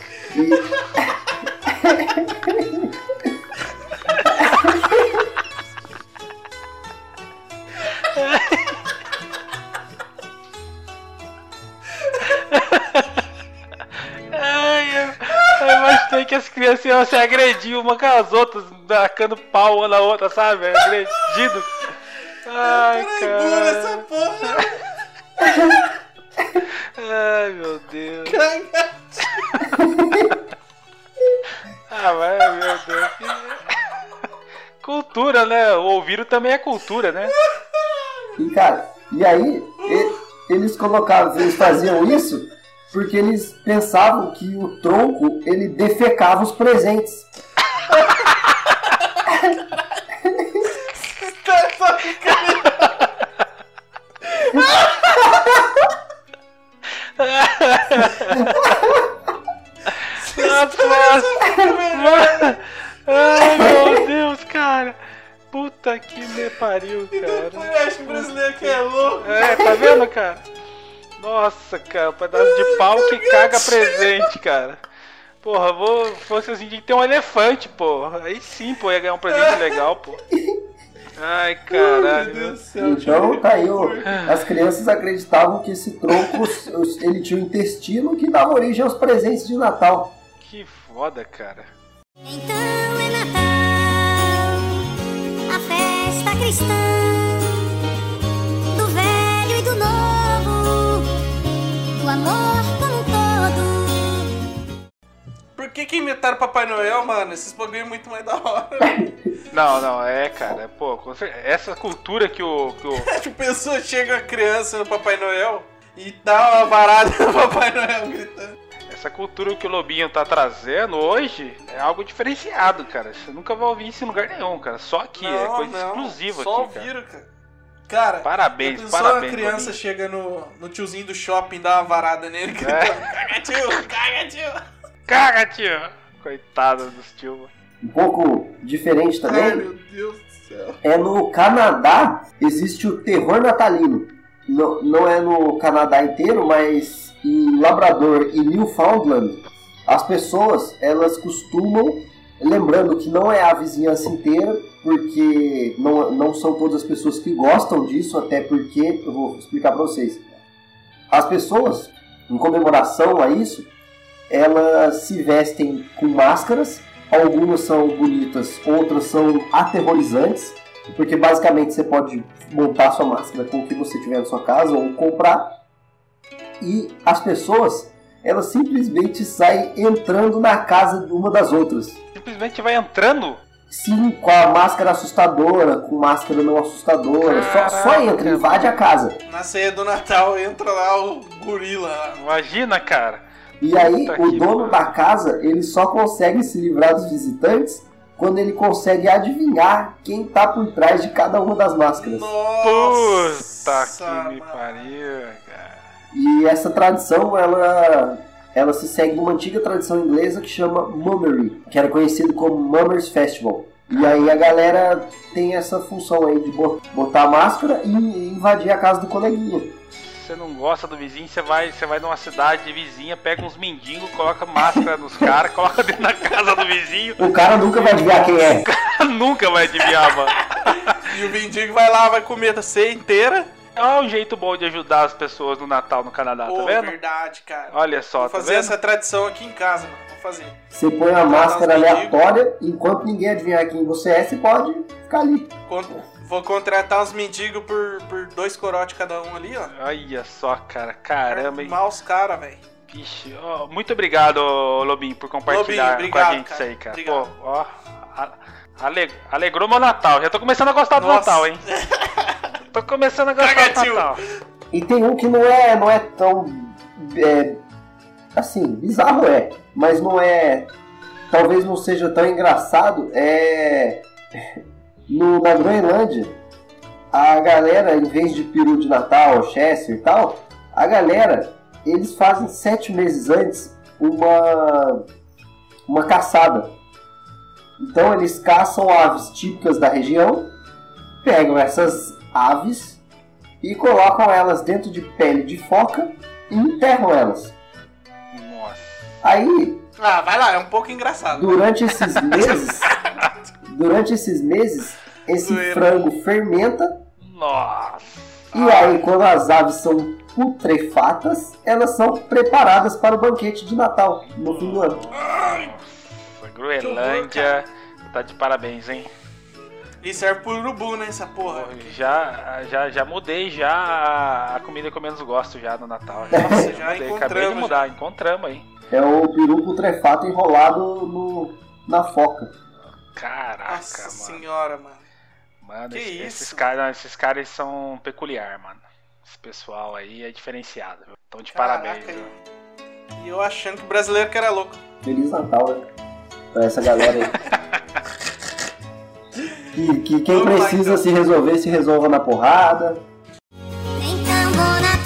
iam se agredir uma com as outras, tacando pau uma na outra, sabe? Agredindo. Ai, Caralho, dura essa cara. porra. Ai, meu Deus. Ah, mas, meu Deus. que- Cultura, né? O ouvido também é cultura, né? E cara, e aí, e- eles colocavam, eles faziam isso porque eles pensavam que o tronco ele defecava os presentes. Ai, meu Deus, cara. Puta que me pariu, E cara. depois acha que o brasileiro que é louco. É, tá vendo, cara? Nossa, cara, um pedaço de pau que caga presente, cara. Porra, vou. Fosse assim, tinha que ter um elefante, porra. Aí sim, pô, ia ganhar um presente legal, pô. Ai, caralho. Meu Deus do céu. Então tá aí, ó, as crianças acreditavam que esse tronco ele tinha um intestino que dava origem aos presentes de Natal. Que foda, cara. Então é Natal, a festa cristã amor como um todo. Por que que inventaram Papai Noel, mano? Esses bagulho é muito mais da hora. *laughs* Não, não, é, cara. Pô, com cer- essa cultura que o. Que o... *laughs* tipo, pessoa chega a criança no Papai Noel e dá uma varada no Papai Noel gritando. Essa cultura que o Lobinho tá trazendo hoje é algo diferenciado, cara. Você nunca vai ouvir isso em lugar nenhum, cara. Só aqui, é coisa exclusiva só aqui, cara. ouviram, cara. Cara, Parabéns, parabéns, a criança Lobinho. chega no, no tiozinho do shopping, dá uma varada nele, gritando, caga tio, caga tio. Caga, tio! Coitado dos tio. Um pouco diferente Ai, também meu Deus do céu. é no Canadá existe o terror natalino. Não, não é no Canadá inteiro, mas em Labrador e Newfoundland as pessoas elas costumam, lembrando que não é a vizinhança inteira, porque não, não são todas as pessoas que gostam disso, até porque eu vou explicar para vocês. As pessoas, em comemoração a isso, elas se vestem com máscaras. Algumas são bonitas, outras são aterrorizantes, porque basicamente você pode montar sua máscara com o que você tiver na sua casa ou comprar. E as pessoas, elas simplesmente saem entrando na casa de uma das outras. Simplesmente vai entrando. Sim, com a máscara assustadora, com máscara não assustadora. Só, só entra, invade a casa. Na ceia do Natal entra lá o gorila. Imagina, cara. E aí, Puta o dono pariu. da casa, ele só consegue se livrar dos visitantes quando ele consegue adivinhar quem tá por trás de cada uma das máscaras. Puta Nossa, que me mano. pariu, cara. E essa tradição, ela, ela se segue uma antiga tradição inglesa que chama Mummery, que era conhecido como Mummers Festival. E aí a galera tem essa função aí de bo- botar a máscara e invadir a casa do coleguinha. Você não gosta do vizinho, você vai, você vai numa cidade vizinha, pega uns mendigos, coloca máscara nos caras, *laughs* coloca dentro da casa do vizinho. O cara nunca vai adivinhar quem é. *laughs* Nunca vai adivinhar, mano. *laughs* E o mendigo vai lá, vai comer a ceia inteira. É um jeito bom de ajudar as pessoas no Natal no Canadá, Pô, tá vendo? verdade, cara. Olha só, Vou tá fazer vendo? essa tradição aqui em casa, mano. Vou fazer. Você põe a máscara os mendigos. aleatória, enquanto ninguém adivinhar quem você é, você pode ficar ali. Vou contratar uns mendigos por, por dois corotes cada um ali, ó. Olha só, cara, caramba, hein? Mal os caras, velho. Vixe, ó, muito obrigado, Lobinho, por compartilhar Lobinho, com a obrigado, gente isso cara. aí, cara. Obrigado. Pô, ó, ale- alegrou meu Natal. Já tô começando a gostar do Nossa. Natal, hein? *laughs* Tô começando a gostar do. Natal. E tem um que não é, não é tão. é, assim, bizarro é, mas não é. Talvez não seja tão engraçado. É. No, na Groenlândia, a galera, em vez de peru de Natal, Chester e tal, a galera, eles fazem sete meses antes uma. uma caçada. Então eles caçam aves típicas da região, pegam essas aves e colocam elas dentro de pele de foca e enterram elas. Nossa. Aí, Ah, vai lá, é um pouco engraçado. durante *laughs* esses meses, durante esses meses, esse frango fermenta Nossa. e aí quando as aves são putrefatas, elas são preparadas para o banquete de Natal no fim do ano. Groenlândia tá de parabéns, hein? E serve pro urubu, né, essa porra. Já, já, já mudei já a- comida que eu menos gosto já no Natal. Nossa, já Mudei, Acabei de mudar, encontramos aí. É o peru putrefato enrolado no, na foca. Caraca, Nossa mano. senhora, mano. Mano, Que esse- isso? esses caras esses caras são peculiar, mano. Esse pessoal aí é diferenciado. viu? Então de Caraca, parabéns. E eu achando que o brasileiro que era louco. Feliz Natal, né? Pra essa galera aí. *laughs* que, que quem Vamos lá, precisa então. se resolver, se resolva na porrada. Então é.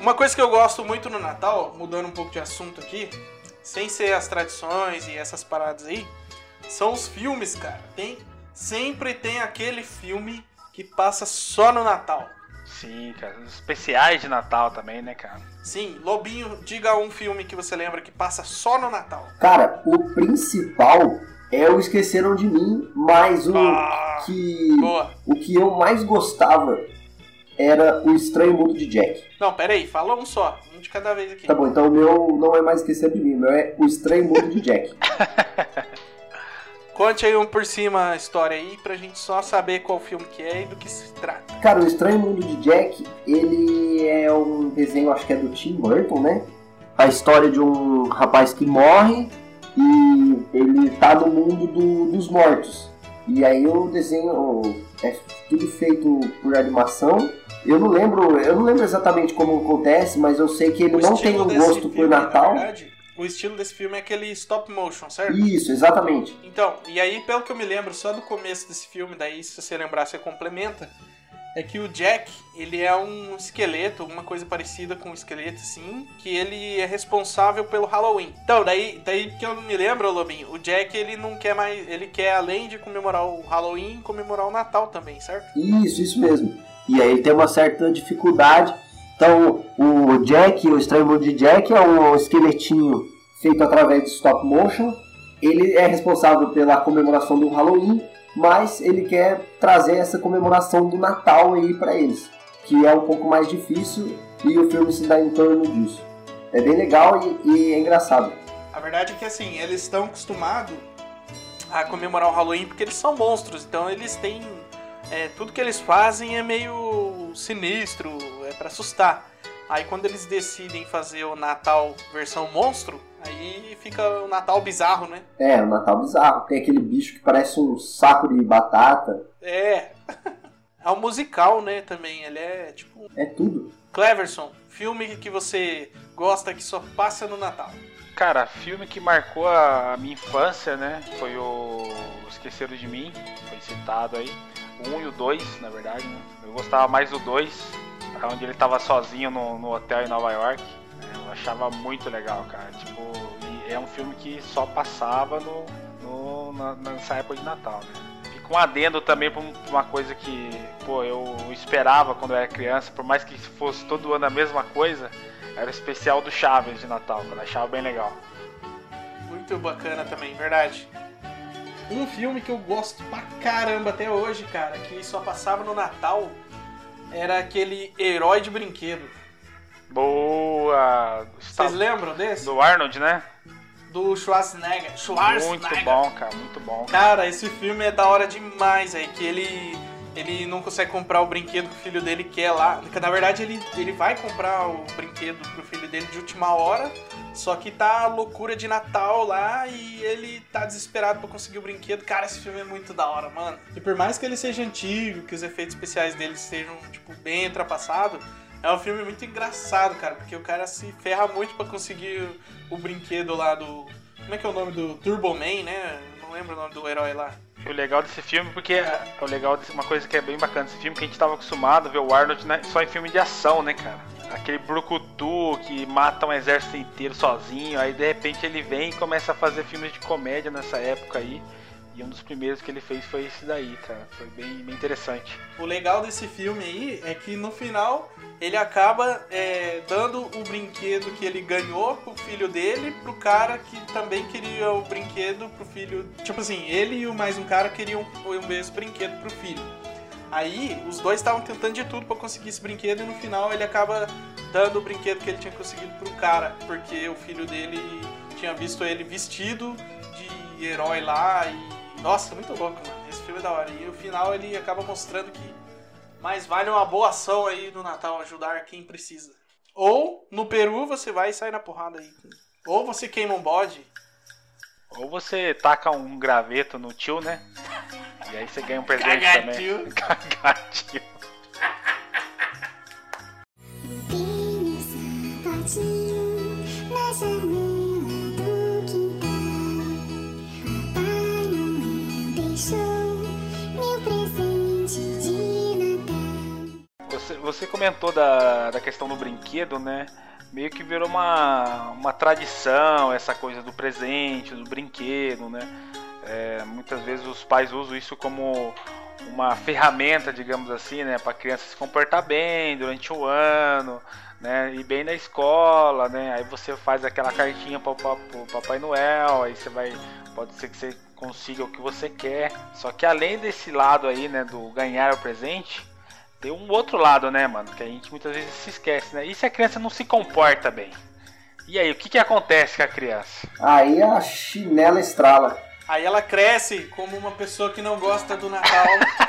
Uma coisa que eu gosto muito no Natal, mudando um pouco de assunto aqui, sem ser as tradições e essas paradas aí, são os filmes, cara. Tem, sempre tem aquele filme que passa só no Natal. Sim, cara. Os especiais de Natal também, né, cara? Sim, Lobinho, diga um filme que você lembra que passa só no Natal. Cara, o principal é o Esqueceram de Mim, mas o Ah, que boa. o que eu mais gostava era o Estranho Mundo de Jack. Não, pera aí, fala um só, um de cada vez aqui. Tá bom, então o meu não é mais Esqueceram de Mim, o meu é o Estranho Mundo de Jack. *laughs* Conte aí um por cima a história aí pra gente só saber qual filme que é e do que se trata. Cara, o Estranho Mundo de Jack, ele é um desenho, acho que é do Tim Burton, né? A história de um rapaz que morre e ele tá no mundo do- dos mortos. E aí o desenho é tudo feito por animação. Eu não lembro, eu não lembro exatamente como acontece, mas eu sei que ele O não tem um gosto por Natal. verdade, o estilo desse filme é aquele stop motion, certo? Isso, exatamente. Então, e aí, pelo que eu me lembro, só do começo desse filme, daí se você lembrar, você complementa, é que o Jack, ele é um esqueleto, uma coisa parecida com um esqueleto, assim, que ele é responsável pelo Halloween. Então, daí, daí que eu me lembro, Lobinho, o Jack, ele não quer mais, ele quer, além de comemorar o Halloween, comemorar o Natal também, certo? Isso, isso mesmo. E aí ele tem uma certa dificuldade. Então, o Jack, o Estranho Mundo de Jack, é um esqueletinho feito através de stop motion. Ele é responsável pela comemoração do Halloween, mas ele quer trazer essa comemoração do Natal aí para eles, que é um pouco mais difícil e o filme se dá em torno disso. É bem legal e, e é engraçado. A verdade é que, assim, eles estão acostumados a comemorar o Halloween porque eles são monstros, então eles têm. é, tudo que eles fazem é meio sinistro, pra assustar. Aí quando eles decidem fazer o Natal versão monstro, aí fica o Natal bizarro, né? É, o Natal bizarro. Tem aquele bicho que parece um saco de batata. É. *laughs* É um musical, né, também. Ele é tipo. É tudo. Cleverson, filme que você gosta que só passa no Natal. Cara, filme que marcou a minha infância, né? Foi o Esqueceram de Mim, foi citado aí. O 1 e o 2, na verdade, né? Eu gostava mais do 2, onde ele tava sozinho no, no hotel em Nova York. né? Eu achava muito legal, cara. Tipo, é um filme que só passava no, no- na- nessa época de Natal, né? Fica um adendo também pra um- uma coisa que, pô, eu esperava quando eu era criança, por mais que fosse todo ano a mesma coisa, era o especial do Chaves de Natal, que eu achava bem legal. Muito bacana também, verdade. Um filme que eu gosto pra caramba até hoje, cara, que só passava no Natal, era aquele Herói de Brinquedo. Boa! Vocês lembram desse? Do Arnold, né? Do Schwarzenegger. Schwarzenegger. Muito bom, cara, muito bom. Cara, esse filme é da hora demais, aí que ele ele não consegue comprar o brinquedo que o filho dele quer lá. Na verdade, ele, ele vai comprar o brinquedo pro filho dele de última hora, só que tá loucura de Natal lá e ele tá desesperado pra conseguir o brinquedo. Cara, esse filme é muito da hora, mano. E por mais que ele seja antigo, que os efeitos especiais dele sejam, tipo, bem ultrapassados, é um filme muito engraçado, cara, porque o cara se ferra muito pra conseguir o brinquedo lá do. Como é que é o nome do Turbo Man, né? Não lembro o nome do herói lá. O legal desse filme, porque é o legal desse, uma coisa que é bem bacana desse filme, que a gente tava acostumado a ver o Arnold né, só em filme de ação, né, cara? Aquele brucutu que mata um exército inteiro sozinho, aí de repente ele vem e começa a fazer filmes de comédia nessa época aí. E um dos primeiros que ele fez foi esse daí, cara. Foi bem, bem interessante. O legal desse filme aí é que no final ele acaba é, dando o brinquedo que ele ganhou pro filho dele, pro cara que também queria o brinquedo pro filho. Tipo assim, ele e mais um cara queriam o mesmo brinquedo pro filho. Aí os dois estavam tentando de tudo pra conseguir esse brinquedo e no final ele acaba dando o brinquedo que ele tinha conseguido pro cara, porque o filho dele tinha visto ele vestido de herói lá e. Nossa, muito louco, mano. Esse filme é da hora. E no final ele acaba mostrando que mais vale uma boa ação aí no Natal, ajudar quem precisa. Ou no Peru você vai e sai na porrada aí Ou você queima um bode, Ou você taca um graveto no tio, né? E aí você ganha um presente Cagatil. também. *laughs* Cagatil. Você, você comentou da, da questão do brinquedo, né? Meio que virou uma, uma tradição essa coisa do presente, do brinquedo, né? É, muitas vezes os pais usam isso como uma ferramenta, digamos assim, né? Para a criança se comportar bem durante o ano, né? E bem na escola, né? Aí você faz aquela cartinha para o Papai Noel, aí você vai. Pode ser que você consiga o que você quer. Só que além desse lado aí, né? Do ganhar o presente, tem um outro lado, né, mano? Que a gente muitas vezes se esquece, né? E se a criança não se comporta bem? E aí, o que, que acontece com a criança? Aí a chinela estrala. Aí ela cresce como uma pessoa que não gosta do Natal.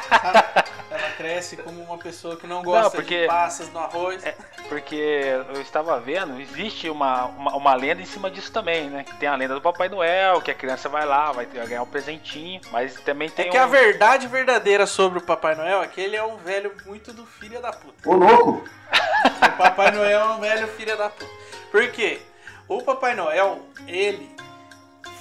sabe? Ela cresce como uma pessoa que não gosta Não, porque- de passas no arroz. É, porque eu estava vendo, existe uma, uma, uma lenda em cima disso também, né? Que tem a lenda do Papai Noel, que a criança vai lá, vai, vai ganhar um presentinho, mas também É tem que um... a verdade verdadeira sobre o Papai Noel é que ele é um velho muito do filho da puta. Ô louco! O Papai Noel é um velho filho da puta. Por quê? O Papai Noel, ele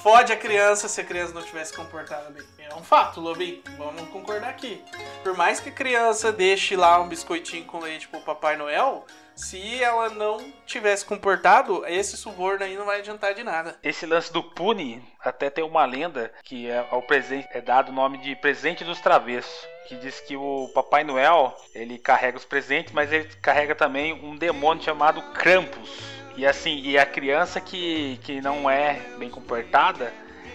fode a criança se a criança não tivesse comportada bem. É um fato, Lobinho. Vamos concordar aqui. Por mais que a criança deixe lá um biscoitinho com leite pro Papai Noel, se ela não tivesse comportado, esse suborno aí não vai adiantar de nada. Esse lance do Pune, até tem uma lenda que é, ao presente, é dado o nome de presente dos travessos. Que diz que o Papai Noel, ele carrega os presentes, mas ele carrega também um demônio chamado Krampus. E assim, e a criança que, que não é bem comportada,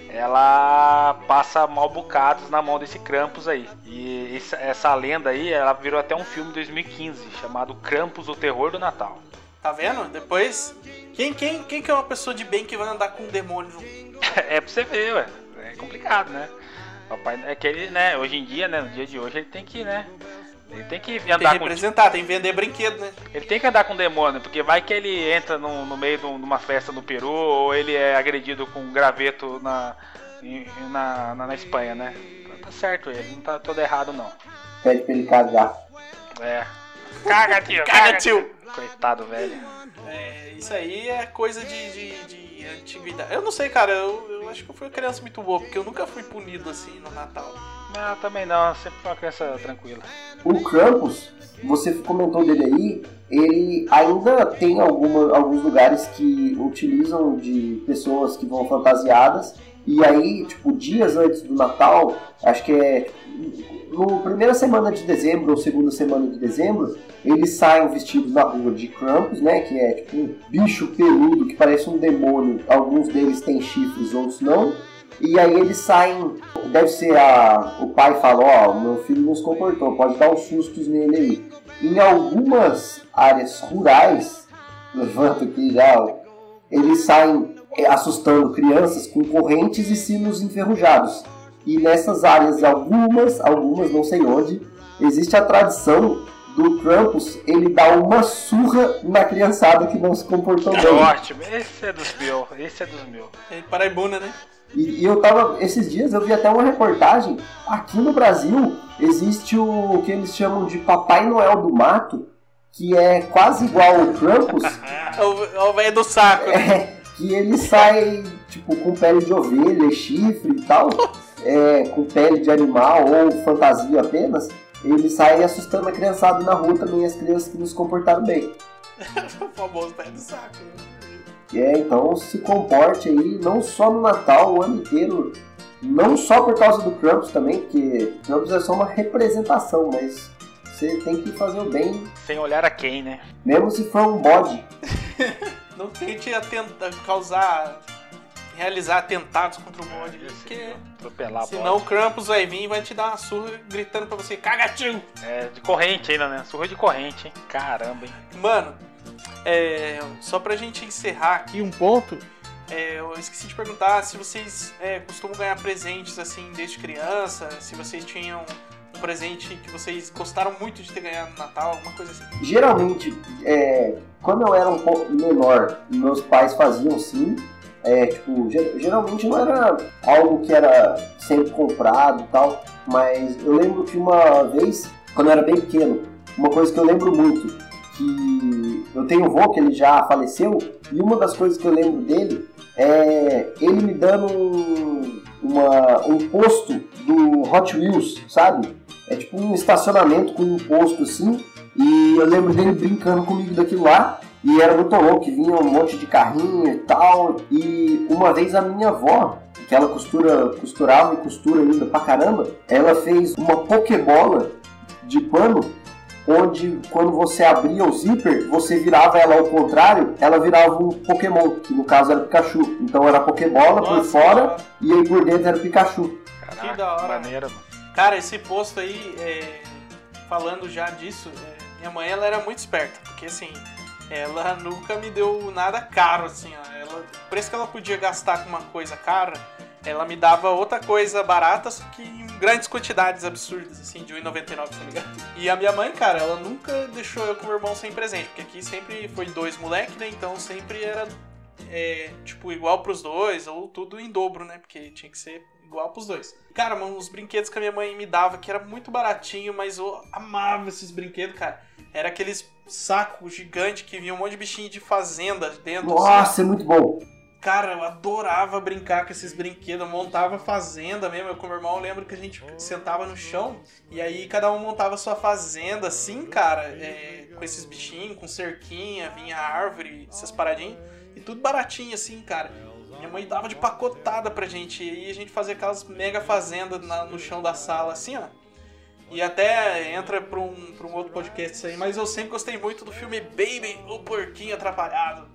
ela passa mal bocados na mão desse Krampus aí. E essa, essa lenda aí, ela virou até um filme em 2015, chamado Krampus, o Terror do Natal. Tá vendo? Depois, quem, quem, quem que é uma pessoa de bem que vai andar com um demônio? *laughs* É pra você ver, ué. É complicado, né? Papai, é que ele, né, hoje em dia, né, no dia de hoje, ele tem que, né, ele tem que Tem que andar com representar, tem que vender brinquedo, né? ele tem que andar com demônio, porque vai que ele entra no, no meio de um- uma festa no Peru ou ele é agredido com um graveto na, na, na, na Espanha, né? Tá certo ele, não tá todo errado não. Pede pra ele cagar. É. Caga, tio! Caga, tio! Coitado, velho. É, isso aí é coisa de, de, de antiguidade. Eu não sei, cara, eu, eu acho que eu fui uma criança muito boa, porque eu nunca fui punido assim no Natal. Não, também não, sempre foi uma criança tranquila. O Krampus, você comentou dele aí, ele ainda tem alguma, alguns lugares que utilizam de pessoas que vão fantasiadas. E aí, tipo, dias antes do Natal, acho que é no primeira semana de dezembro ou segunda semana de dezembro, eles saem vestidos na rua de Krampus, né? Que é tipo um bicho peludo que parece um demônio. Alguns deles têm chifres, outros não. E aí eles saem, deve ser a. O pai fala, ó, meu filho não se comportou, pode dar uns sustos nele aí. Em algumas áreas rurais, *laughs* levanto aqui já, eles saem é, assustando crianças com correntes e sinos enferrujados. E nessas áreas, algumas, algumas não sei onde, existe a tradição do Krampus ele dá uma surra na criançada que não se comportou É bem. ótimo, esse é dos meus, esse é dos meus. É Paraibuna, né? E, e eu tava, esses dias eu vi até uma reportagem, aqui no Brasil existe o que eles chamam de Papai Noel do Mato, que é quase igual ao Krampus, *laughs* É o, é o velho do saco. né? é, que ele sai tipo com pele de ovelha, chifre e tal, é, com pele de animal ou fantasia apenas, ele sai assustando a criançada na rua também, as crianças que não se comportaram bem. *laughs* o famoso velho do saco. né? É, então se comporte aí, não só no Natal, o ano inteiro. Não só por causa do Krampus também, porque Krampus é só uma representação, mas você tem que fazer o bem, Sem olhar a quem, né? mesmo se for um bode. *laughs* Não tente atenta, causar. realizar atentados contra o bode. Porque Atropelar senão bola. o Krampus vai vir e vai te dar uma surra gritando pra você, cagatinho! É, de corrente ainda, né? Surra de corrente, hein? Caramba, hein? Mano, é, só pra gente encerrar aqui um ponto, é, eu esqueci de perguntar se vocês é, costumam ganhar presentes assim desde criança, se vocês tinham um presente que vocês gostaram muito de ter ganhado no Natal, alguma coisa assim. Geralmente, é, quando eu era um pouco menor, meus pais faziam sim. É, tipo, ge- geralmente não era algo que era sempre comprado e tal, mas eu lembro que uma vez, quando eu era bem pequeno, uma coisa que eu lembro muito, que eu tenho um avô que ele já faleceu, e uma das coisas que eu lembro dele é ele me dando um, uma, um posto do Hot Wheels, sabe? É tipo um estacionamento com um posto assim, e eu lembro dele brincando comigo daquilo lá, e era muito louco, que vinha um monte de carrinho e tal. E uma vez a minha avó, que ela costura, costurava e costura ainda pra caramba, ela fez uma pokebola de pano, onde quando você abria o zíper, você virava ela ao contrário, ela virava um Pokémon, que no caso era Pikachu. Então era Pokébola por Nossa, fora e aí por dentro era Pikachu. Caraca, da hora. maneiro, mano. Cara, esse posto aí, é, falando já disso, é, minha mãe ela era muito esperta, porque assim, ela nunca me deu nada caro, assim, ó. Ela, o preço que ela podia gastar com uma coisa cara, ela me dava outra coisa barata, só que em grandes quantidades absurdas, assim, de R$1,99, tá ligado? E a minha mãe, cara, ela nunca deixou eu com meu irmão sem presente, porque aqui sempre foi dois moleques, né? Então sempre era, é, tipo, igual pros dois, ou tudo em dobro, né? Porque tinha que ser igual pros dois. Cara, mano, os brinquedos que a minha mãe me dava, que era muito baratinho, mas eu amava esses brinquedos, cara. Era aqueles sacos gigantes que vinha um monte de bichinho de fazenda dentro. assim. Nossa, é muito bom. Cara, eu adorava brincar com esses brinquedos. Eu montava fazenda mesmo. Eu com meu irmão lembro que a gente sentava no chão e aí cada um montava sua fazenda, assim, cara, é, com esses bichinhos, com cerquinha, vinha árvore, essas paradinhas. E tudo baratinho, assim, cara. Minha mãe dava de pacotada pra gente. E a gente fazia aquelas mega fazendas na- no chão da sala, assim, ó. E até entra pra um, pra um outro podcast isso aí, mas eu sempre gostei muito do filme Baby, o Porquinho Atrapalhado.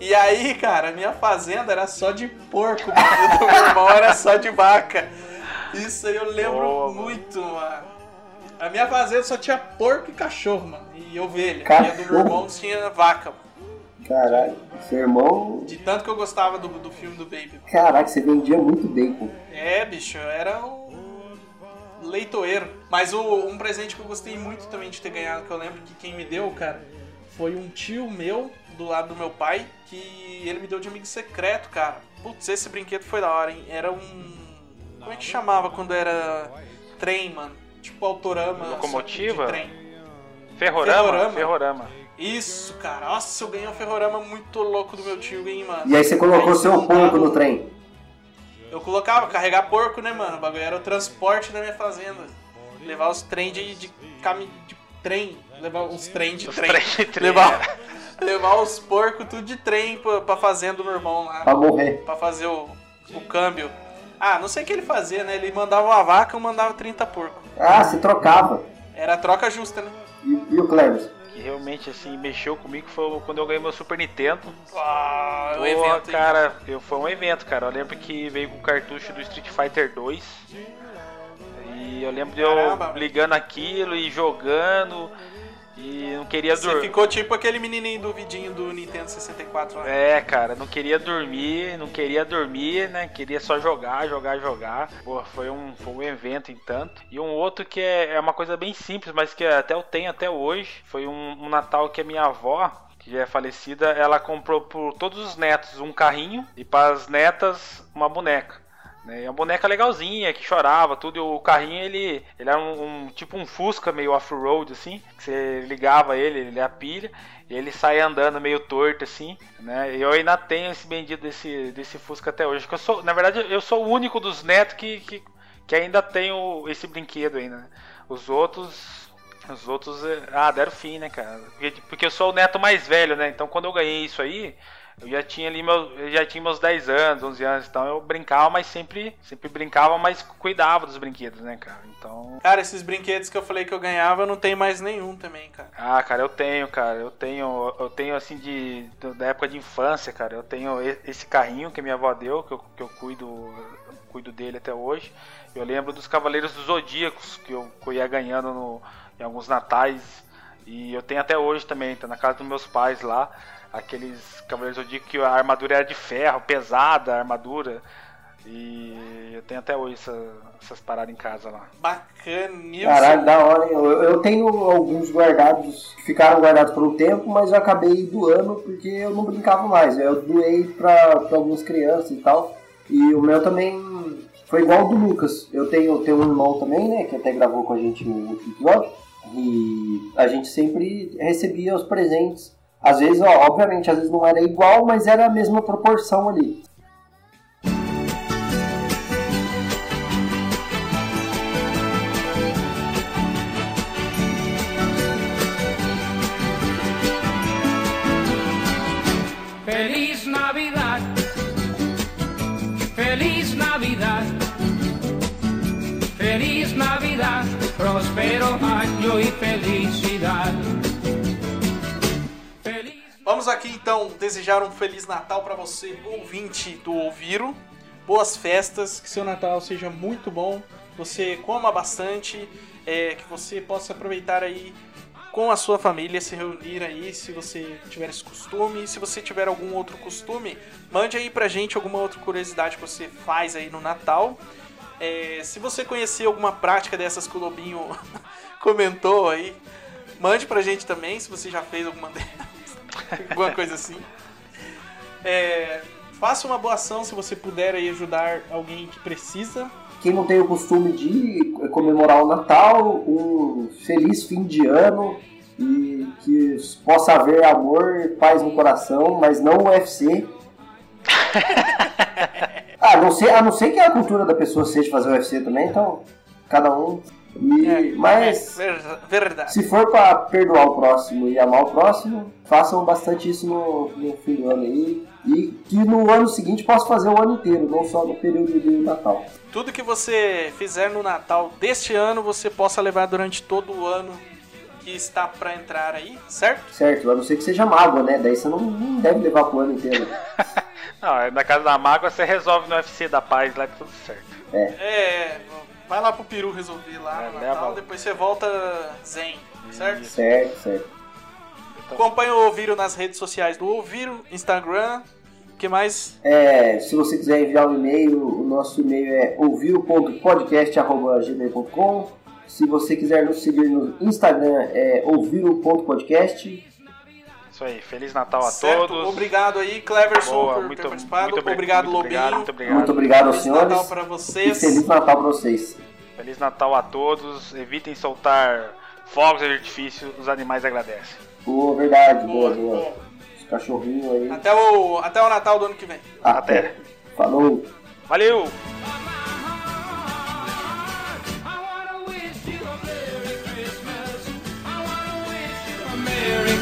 E aí, cara, minha fazenda era só de porco, *laughs* mano, do meu irmão era só de vaca. Isso aí eu lembro Boa, muito, mano. A minha fazenda só tinha porco e cachorro, mano, e ovelha. E a do Cachorro? meu irmão tinha vaca, mano. Caralho, seu irmão. De tanto que eu gostava do, do filme do Baby. Caraca, você vendia muito bacon. É, bicho, era um leitoeiro. Mas o, um presente que eu gostei muito também de ter ganhado, que eu lembro que quem me deu, cara, foi um tio meu, do lado do meu pai, que ele me deu de amigo secreto, cara. Putz, esse brinquedo foi da hora, hein? Era um. Como é que chamava quando era trem, mano? Tipo autorama. Locomotiva? De trem. Ferrorama? Ferrorama. Ferrorama. Isso, cara. Nossa, eu ganhei um ferrorama muito louco do meu tio, hein, mano. E aí você colocou Aí seu porco no trem. Eu colocava, carregar porco, né, mano? O bagulho era o transporte da minha fazenda. Levar os trem de, de, cami... de trem. Levar os trem de Os trem. trem de trem, Levar, levar os porcos tudo de trem pra, pra fazenda do meu irmão lá. Pra morrer. Pra fazer o, o câmbio. Ah, não sei o que ele fazia, né? Ele mandava uma vaca, eu mandava 30 porcos. Ah, você trocava. Era a troca justa, né? E, e o Cleves? Que realmente, assim, mexeu comigo foi quando eu ganhei meu Super Nintendo. Ah, o Porra, evento. hein? cara, eu, foi um evento, cara. Eu lembro que veio com o cartucho do Street Fighter 2. E eu lembro de eu Caramba. ligando aquilo e jogando. E não queria Você dormir. ficou tipo aquele menininho do vidinho do Nintendo 64 lá. É, cara, não queria dormir, não queria dormir, né? Queria só jogar, jogar, jogar. Pô, foi um, foi um evento em tanto. E um outro que é, é uma coisa bem simples, mas que até eu tenho até hoje. Foi um, um Natal que a minha avó, que já é falecida, ela comprou por todos os netos um carrinho e para as netas uma boneca. Né? E uma boneca legalzinha, que chorava, tudo. E o carrinho, ele, ele era um, um- tipo um Fusca meio off-road, assim. Que você ligava ele, ele a pilha. E ele sai andando meio torto, assim, né? E eu ainda tenho esse bendito desse, desse Fusca até hoje. Que eu sou, na verdade, eu sou o único dos netos que, que, que ainda tem o- esse brinquedo ainda. né? Os outros... Os outros, eh, ah, deram fim, né, cara? Porque, porque eu sou o neto mais velho, né? Então quando eu ganhei isso aí, eu já tinha ali meu, eu já tinha meus 10 anos, 11 anos, então eu brincava, mas sempre, sempre brincava, mas cuidava dos brinquedos, né, cara? Então, Cara, esses brinquedos que eu falei que eu ganhava, eu não tenho mais nenhum também, cara. ah, cara, eu tenho, cara, eu tenho, eu tenho assim de da época de infância, cara, eu tenho esse carrinho que minha avó deu, que eu, que eu cuido, eu cuido dele até hoje. Eu lembro dos Cavaleiros dos Zodíacos que eu, que eu ia ganhando no, em alguns natais e eu tenho até hoje também, tá na casa dos meus pais lá, aqueles Cavaleiros do Zodíaco que a armadura era de ferro, pesada, a armadura. E eu tenho até hoje essa- essas paradas em casa lá. Bacana. Nilson. Caralho, da hora, hein? Eu, eu tenho alguns guardados que ficaram guardados por um tempo, mas eu acabei doando porque eu não brincava mais. Eu doei pra, pra algumas crianças e tal. E o meu também foi igual ao do Lucas. Eu tenho, tenho um irmão também, né? Que até gravou com a gente no outro episódio. E a gente sempre recebia os presentes. Às vezes, ó, obviamente, às vezes não era igual, mas era a mesma proporção ali. Aqui então desejar um Feliz Natal para você, ouvinte do Ouviro. Boas festas, que seu Natal seja muito bom, você coma bastante, é, que você possa aproveitar aí com a sua família, se reunir aí, se você tiver esse costume. Se você tiver algum outro costume, mande aí pra gente alguma outra curiosidade que você faz aí no Natal. É, se você conhecer alguma prática dessas que o Lobinho *laughs* comentou aí, mande pra gente também, se você já fez alguma *laughs* delas, *laughs* alguma coisa assim. É, faça uma boa ação se você puder aí ajudar alguém que precisa. Quem não tem o costume de comemorar o Natal, um feliz fim de ano e que possa haver amor, paz no coração, mas não UFC. *laughs* ah, não sei, a não ser que a cultura da pessoa seja fazer UFC também, então cada um. E- É, mas é, ver- verdade. se for para perdoar o próximo e amar o próximo, façam bastante isso no, no fim do ano aí. E que no ano seguinte possa fazer o ano inteiro, não só no período do Natal. Tudo que você fizer no Natal deste ano, você possa levar durante todo o ano que está pra entrar aí, certo? Certo, a não ser que seja mágoa, né? Daí você não, não deve levar pro ano inteiro. *laughs* Não, é na casa da mágoa você resolve no UFC da paz lá e tudo certo. É, vai lá pro Peru resolver lá É, Natal, depois você volta zen, certo? certo, certo. Acompanhe o Ouviro nas redes sociais do Ouviro, Instagram, o que mais? É, se você quiser enviar um e-mail, o nosso e-mail é ouviro.podcast.gmail.com Se você quiser nos seguir no Instagram, é ouviro.podcast. Isso aí, Feliz Natal a certo. todos. Obrigado aí, Cleverson, por muito, ter participado. Muito, obrigado, muito Lobinho. Obrigado, muito obrigado, muito obrigado aos senhores. Feliz Natal para vocês. E Feliz Natal para vocês. Feliz Natal a todos. Evitem soltar fogos de artifício, os animais agradecem. Boa, verdade, boa, é, boa. boa. Os cachorrinhos aí. Até o, até o Natal do ano que vem. Até. até. Falou. Valeu! Merry